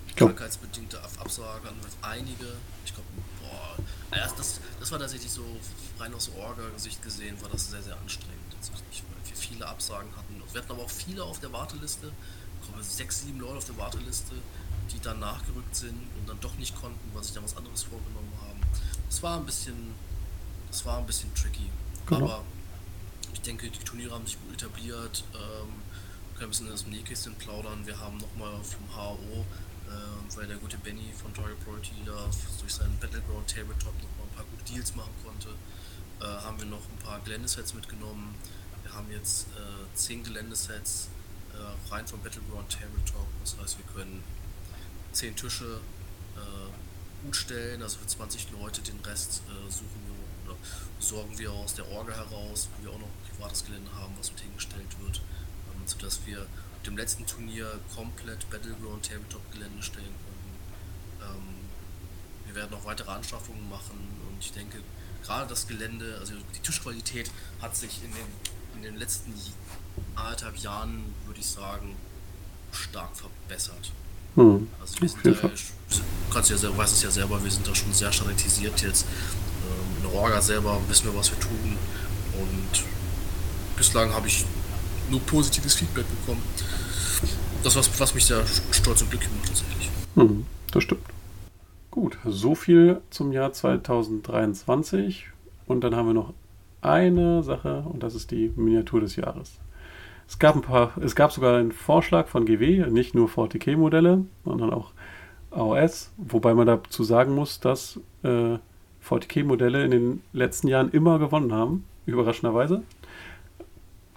ich glaub, Krankheitsbedingte Absagen hatten wir einige. Ich glaube, boah, erst das, das war tatsächlich so rein aus Orga-Sicht gesehen, war das sehr, sehr anstrengend. Weil wir viele Absagen hatten. Wir hatten aber auch viele auf der Warteliste. Ich glaube, sechs, sieben Leute auf der Warteliste die dann nachgerückt sind und dann doch nicht konnten, weil sich da was anderes vorgenommen haben. Das war ein bisschen, das war ein bisschen tricky. Genau. Aber ich denke, die Turniere haben sich gut etabliert. Ähm, können ein bisschen aus dem Nähkästchen plaudern. Wir haben nochmal vom HO, äh, weil der gute Benny von Toy Priority da durch seinen Battleground Tabletop nochmal ein paar gute Deals machen konnte, äh, haben wir noch ein paar Geländesets mitgenommen. Wir haben jetzt äh, zehn Geländesets äh, rein vom Battleground Tabletop. Das heißt, wir können zehn Tische äh, gut stellen, also für 20 Leute, den Rest äh, suchen wir oder sorgen wir aus der Orga heraus, wo wir auch noch privates Gelände haben, was mit hingestellt wird, ähm, sodass wir dem letzten Turnier komplett Battleground Tabletop Gelände stellen können. Ähm, wir werden noch weitere Anschaffungen machen und ich denke, gerade das Gelände, also die Tischqualität hat sich in den, in den letzten anderthalb Jahren, würde ich sagen, stark verbessert. Hm. Also wir sind da, kannst ja selber, weißt es ja selber, wir sind da schon sehr standardisiert jetzt. Ähm, in Orga selber wissen wir, was wir tun. Und bislang habe ich nur positives Feedback bekommen. Das was, was mich sehr stolz und glücklich macht tatsächlich. Hm, das stimmt. Gut, so viel zum Jahr 2023. Und dann haben wir noch eine Sache und das ist die Miniatur des Jahres. Es gab ein paar, es gab sogar einen Vorschlag von GW, nicht nur 40k-Modelle, sondern auch AOS, wobei man dazu sagen muss, dass äh, 40k-Modelle in den letzten Jahren immer gewonnen haben, überraschenderweise.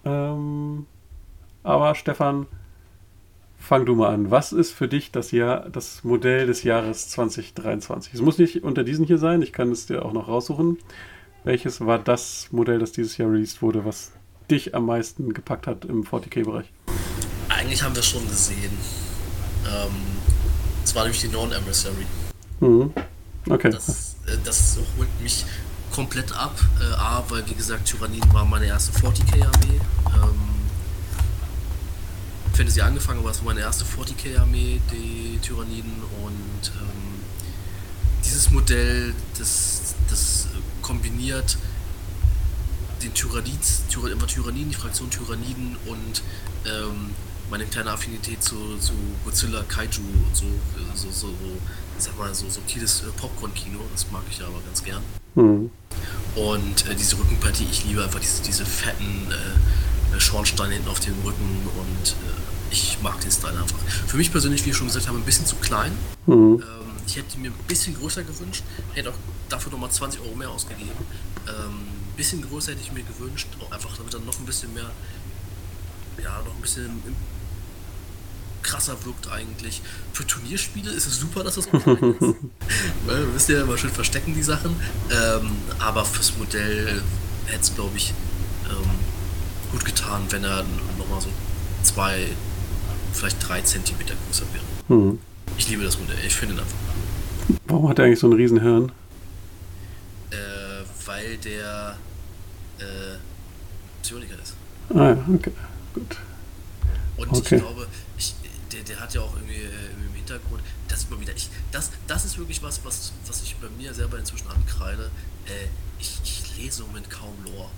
Ähm, aber Stefan, fang du mal an. Was ist für dich das Jahr, das Modell des Jahres 2023? Es muss nicht unter diesen hier sein, ich kann es dir auch noch raussuchen. Welches war das Modell, das dieses Jahr released wurde, was dich am meisten gepackt hat im 40k-Bereich? Eigentlich haben wir es schon gesehen. Ähm, das war nämlich die Non-Emissary. Mhm. Okay. Das, äh, das, holt mich komplett ab. Äh, A, weil wie gesagt, Tyranniden war meine erste 40k-Armee. Ähm, Fantasy angefangen, war es meine erste 40k-Armee, die Tyranniden. Und ähm, dieses Modell, das, das kombiniert den Tyranids, Tyrann, Tyranniden, die Fraktion Tyranniden und ähm, meine kleine Affinität zu, zu Godzilla, Kaiju und so, so, so, so sag mal, so subtiles äh, Popcorn-Kino, das mag ich ja aber ganz gern. Mhm. Und äh, diese Rückenpartie, ich liebe einfach diese, diese fetten äh, Schornsteine hinten auf dem Rücken und äh, ich mag den Style einfach. Für mich persönlich, wie ich schon gesagt habe, ein bisschen zu klein. Mhm. Ähm, ich hätte mir ein bisschen größer gewünscht, hätte auch dafür nochmal 20 Euro mehr ausgegeben. Ähm, bisschen größer hätte ich mir gewünscht, auch einfach damit dann noch ein bisschen mehr, ja, noch ein bisschen krasser wirkt eigentlich. Für Turnierspiele ist es super, dass das so klein ist. Weil, wisst ihr, immer schön verstecken die Sachen. Ähm, aber fürs Modell hätte es, glaube ich, ähm, gut getan, wenn er nochmal so zwei, vielleicht drei Zentimeter größer wäre. Mhm. Ich liebe das Modell, ich finde ihn einfach. Warum hat er eigentlich so einen Riesenhirn? Weil der äh, Psioniker ist. Ah ja, okay, gut. Und okay. ich glaube, ich, der, der hat ja auch irgendwie, äh, im Hintergrund, das ist immer wieder, ich, das, das ist wirklich was, was, was ich bei mir selber inzwischen ankreide. Äh, ich, ich lese im Moment kaum Lore.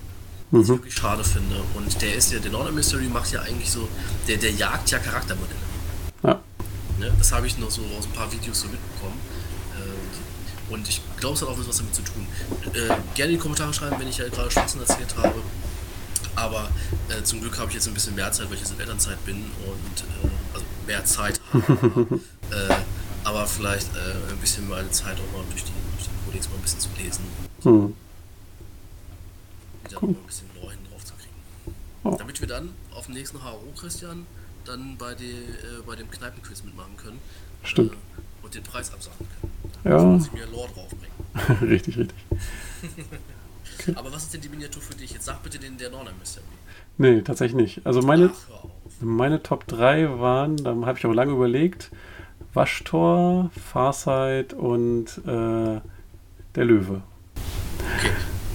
Was mhm. ich wirklich schade finde. Und der ist ja, der Northern Mystery macht ja eigentlich so, der, der jagt ja Charaktermodelle. Ja. Ne? Das habe ich noch so aus ein paar Videos so mitbekommen. Und ich glaube, es hat auch was damit zu tun. Äh, gerne in die Kommentare schreiben, wenn ich ja gerade Schwachsinn erzählt habe. Aber äh, zum Glück habe ich jetzt ein bisschen mehr Zeit, weil ich jetzt in Elternzeit bin und äh, also mehr Zeit habe. Äh, aber vielleicht äh, ein bisschen meine Zeit auch mal durch die, durch die Codex mal ein bisschen zu lesen. Hm. Wieder cool. mal ein bisschen Lore drauf zu kriegen. Oh. Damit wir dann auf dem nächsten HO, Christian, dann bei, die, äh, bei dem Kneipenquiz mitmachen können. Stimmt. Und den Preis absagen können. Ja. Ich mir Lore draufbringen. richtig, richtig. okay. Aber was ist denn die Miniatur für dich? Jetzt sag bitte den der Norner Mystery. Nee, tatsächlich nicht. Also meine, Ach, meine Top 3 waren, da habe ich auch lange überlegt, Waschtor, Farsight und äh, der Löwe. Okay,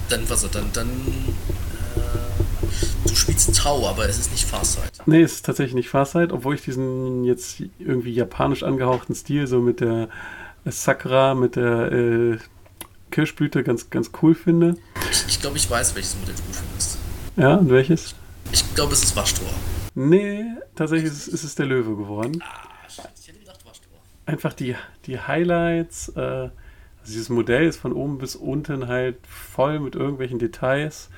dann was dann, dann äh, du spielst Tau, aber es ist nicht Farsight. Nee, es ist tatsächlich nicht Farsight, obwohl ich diesen jetzt irgendwie japanisch angehauchten Stil so mit der Sakura, mit der äh, Kirschblüte ganz, ganz cool finde. Ich, ich glaube, ich weiß, welches Modell du findest. Ja, und welches? Ich glaube, es ist Waschtor. Nee, tatsächlich ist, ist es der Löwe geworden. Ah, ich hätte gedacht Waschtor. Einfach die, die Highlights. Äh, also dieses Modell ist von oben bis unten halt voll mit irgendwelchen Details.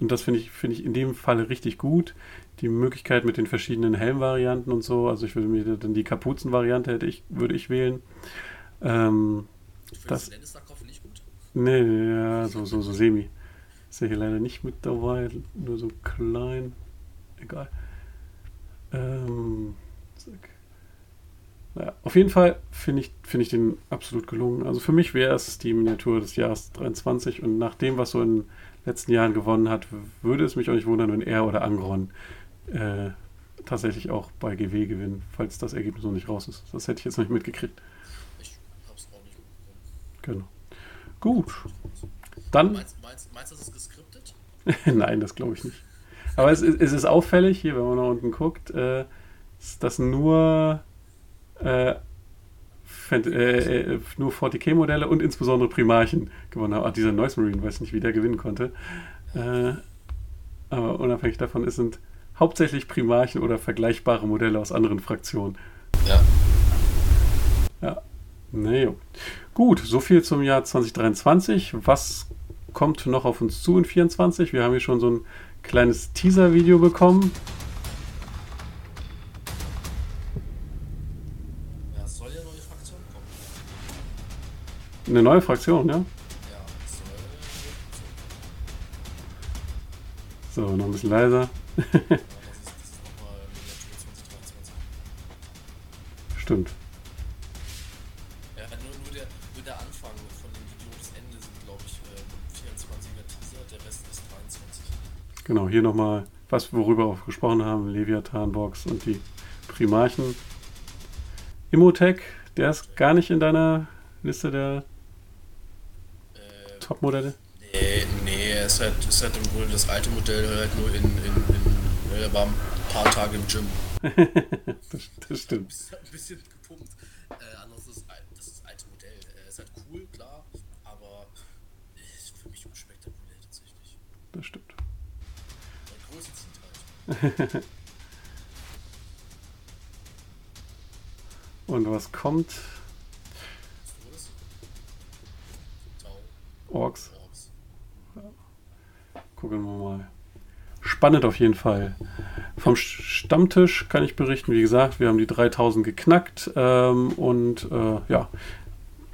Und das finde ich, find ich in dem Falle richtig gut. Die Möglichkeit mit den verschiedenen Helmvarianten und so. Also ich würde mir dann die Kapuzenvariante hätte ich, würde ich wählen. Ähm, das nicht gut? Nee, ja, so, so, so semi. Ist ja hier leider nicht mit dabei, nur so klein. Egal. Ähm, naja, auf jeden Fall finde ich, find ich den absolut gelungen. Also für mich wäre es die Miniatur des Jahres 23 und nach dem, was so in den letzten Jahren gewonnen hat, würde es mich auch nicht wundern, wenn er oder Angron äh, tatsächlich auch bei GW gewinnen, falls das Ergebnis noch nicht raus ist. Das hätte ich jetzt noch nicht mitgekriegt. Ich habe es auch nicht mitbekommen. Genau. Gut. Dann. Meinst, meinst, meinst du, das ist geskriptet? Nein, das glaube ich nicht. Aber es, es, ist auffällig, hier, wenn man nach unten guckt, äh, dass nur, äh, äh, äh nur 40k-Modelle und insbesondere Primarchen gewonnen haben. Ach, dieser Noise Marine, weiß nicht, wie der gewinnen konnte. Äh, aber unabhängig davon es sind hauptsächlich Primarchen oder vergleichbare Modelle aus anderen Fraktionen. Ja. Ja. Nee, Gut, so viel zum Jahr 2023. Was kommt noch auf uns zu in 2024? Wir haben hier schon so ein kleines Teaser-Video bekommen. Ja, es soll ja neue Fraktion kommen. Eine neue Fraktion, ja? So, noch ein bisschen leiser. Stimmt. Genau, hier nochmal, was worüber wir auch gesprochen haben, Leviathan-Box und die Primarchen. Immotech, der ist gar nicht in deiner Liste der äh, Top-Modelle? Nee, nee, er ist halt, ist halt im Grunde das alte Modell halt nur in, in, in ne, er war ein paar Tage im Gym. das, das stimmt. Ein bisschen gepumpt. Äh, anders ist das, ist das alte Modell. Er ist halt cool, klar, aber ist für mich unspektakulär tatsächlich. Das stimmt. Und was kommt? Orks. Gucken wir mal. Spannend auf jeden Fall. Vom Stammtisch kann ich berichten, wie gesagt, wir haben die 3000 geknackt ähm, und äh, ja,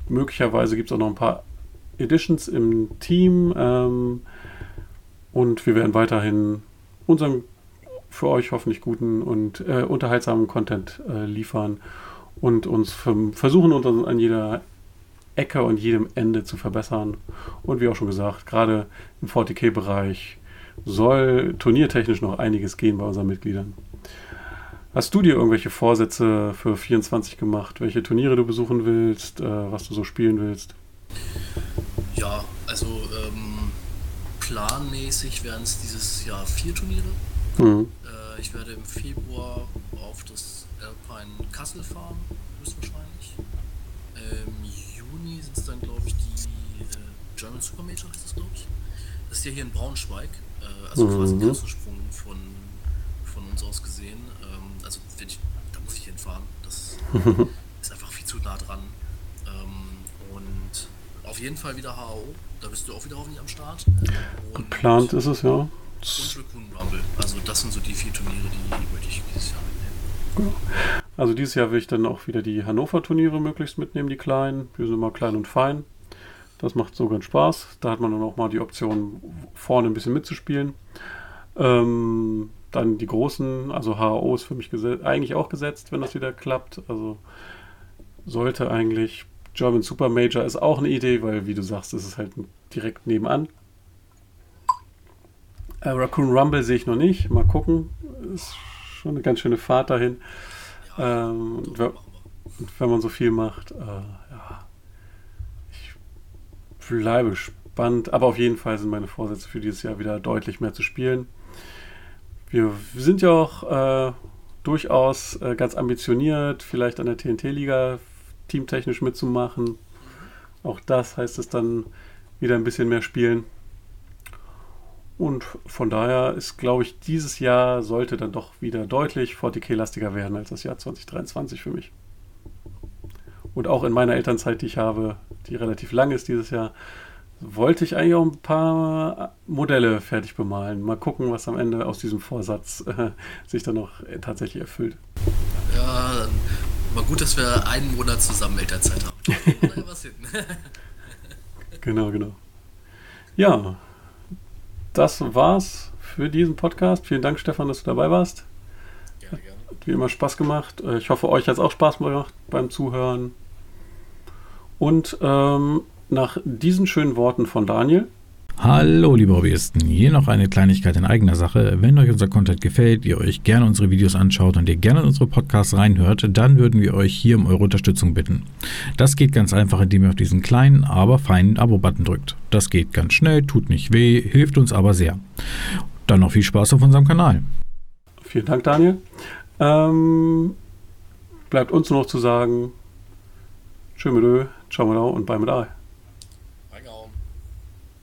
möglicherweise gibt es auch noch ein paar Editions im Team ähm, und wir werden weiterhin unseren für euch hoffentlich guten und äh, unterhaltsamen Content äh, liefern und uns versuchen, uns an jeder Ecke und jedem Ende zu verbessern. Und wie auch schon gesagt, gerade im 40k-Bereich soll turniertechnisch noch einiges gehen bei unseren Mitgliedern. Hast du dir irgendwelche Vorsätze für 24 gemacht? Welche Turniere du besuchen willst, äh, was du so spielen willst? Ja, also ähm, planmäßig werden es dieses Jahr vier Turniere. Mhm. Äh, ich werde im Februar auf das Alpine Kassel fahren, höchstwahrscheinlich. Im Juni sind es dann, glaube ich, die äh, German Supermajor, heißt das, glaube ich. Das ist ja hier in Braunschweig, äh, also mhm. quasi ein Kassensprung von, von uns aus gesehen. Ähm, also, ich, da muss ich hinfahren. Das ist einfach viel zu nah dran. Ähm, und auf jeden Fall wieder HAO. Da bist du auch wieder hoffentlich am Start. Und Geplant ist es, ja. Also das sind so die vier Turniere, die möchte ich dieses Jahr mitnehmen. Also dieses Jahr will ich dann auch wieder die Hannover-Turniere möglichst mitnehmen, die kleinen. Die sind immer klein und fein. Das macht so ganz Spaß. Da hat man dann auch mal die Option, vorne ein bisschen mitzuspielen. Ähm, dann die großen, also HAO ist für mich eigentlich auch gesetzt, wenn das wieder klappt. Also sollte eigentlich. German Super Major ist auch eine Idee, weil, wie du sagst, es ist halt direkt nebenan. Äh, Raccoon Rumble sehe ich noch nicht. Mal gucken. Ist schon eine ganz schöne Fahrt dahin. Ja, ähm, wenn man so viel macht, äh, ja. Ich bleibe spannend, aber auf jeden Fall sind meine Vorsätze für dieses Jahr wieder deutlich mehr zu spielen. Wir sind ja auch äh, durchaus äh, ganz ambitioniert, vielleicht an der TNT-Liga teamtechnisch mitzumachen. Auch das heißt es dann wieder ein bisschen mehr spielen. Und von daher ist, glaube ich, dieses Jahr sollte dann doch wieder deutlich 40k-lastiger werden als das Jahr 2023 für mich. Und auch in meiner Elternzeit, die ich habe, die relativ lang ist dieses Jahr, wollte ich eigentlich auch ein paar Modelle fertig bemalen. Mal gucken, was am Ende aus diesem Vorsatz äh, sich dann noch tatsächlich erfüllt. Ja, war gut, dass wir einen Monat zusammen Elternzeit haben. genau, genau. Ja, das war's für diesen Podcast. Vielen Dank, Stefan, dass du dabei warst. Gerne, gerne. Hat wie immer Spaß gemacht. Äh, ich hoffe, euch hat es auch Spaß gemacht beim Zuhören. Und ähm, nach diesen schönen Worten von Daniel. Hallo liebe Hobbyisten, hier noch eine Kleinigkeit in eigener Sache. Wenn euch unser Content gefällt, ihr euch gerne unsere Videos anschaut und ihr gerne in unsere Podcasts reinhört, dann würden wir euch hier um eure Unterstützung bitten. Das geht ganz einfach, indem ihr auf diesen kleinen, aber feinen Abo-Button drückt. Das geht ganz schnell, tut nicht weh, hilft uns aber sehr. Dann noch viel Spaß auf unserem Kanal. Vielen Dank, Daniel. Ähm, bleibt uns nur noch zu sagen, tschö mit Ö, ciao mit und bye mit Ei.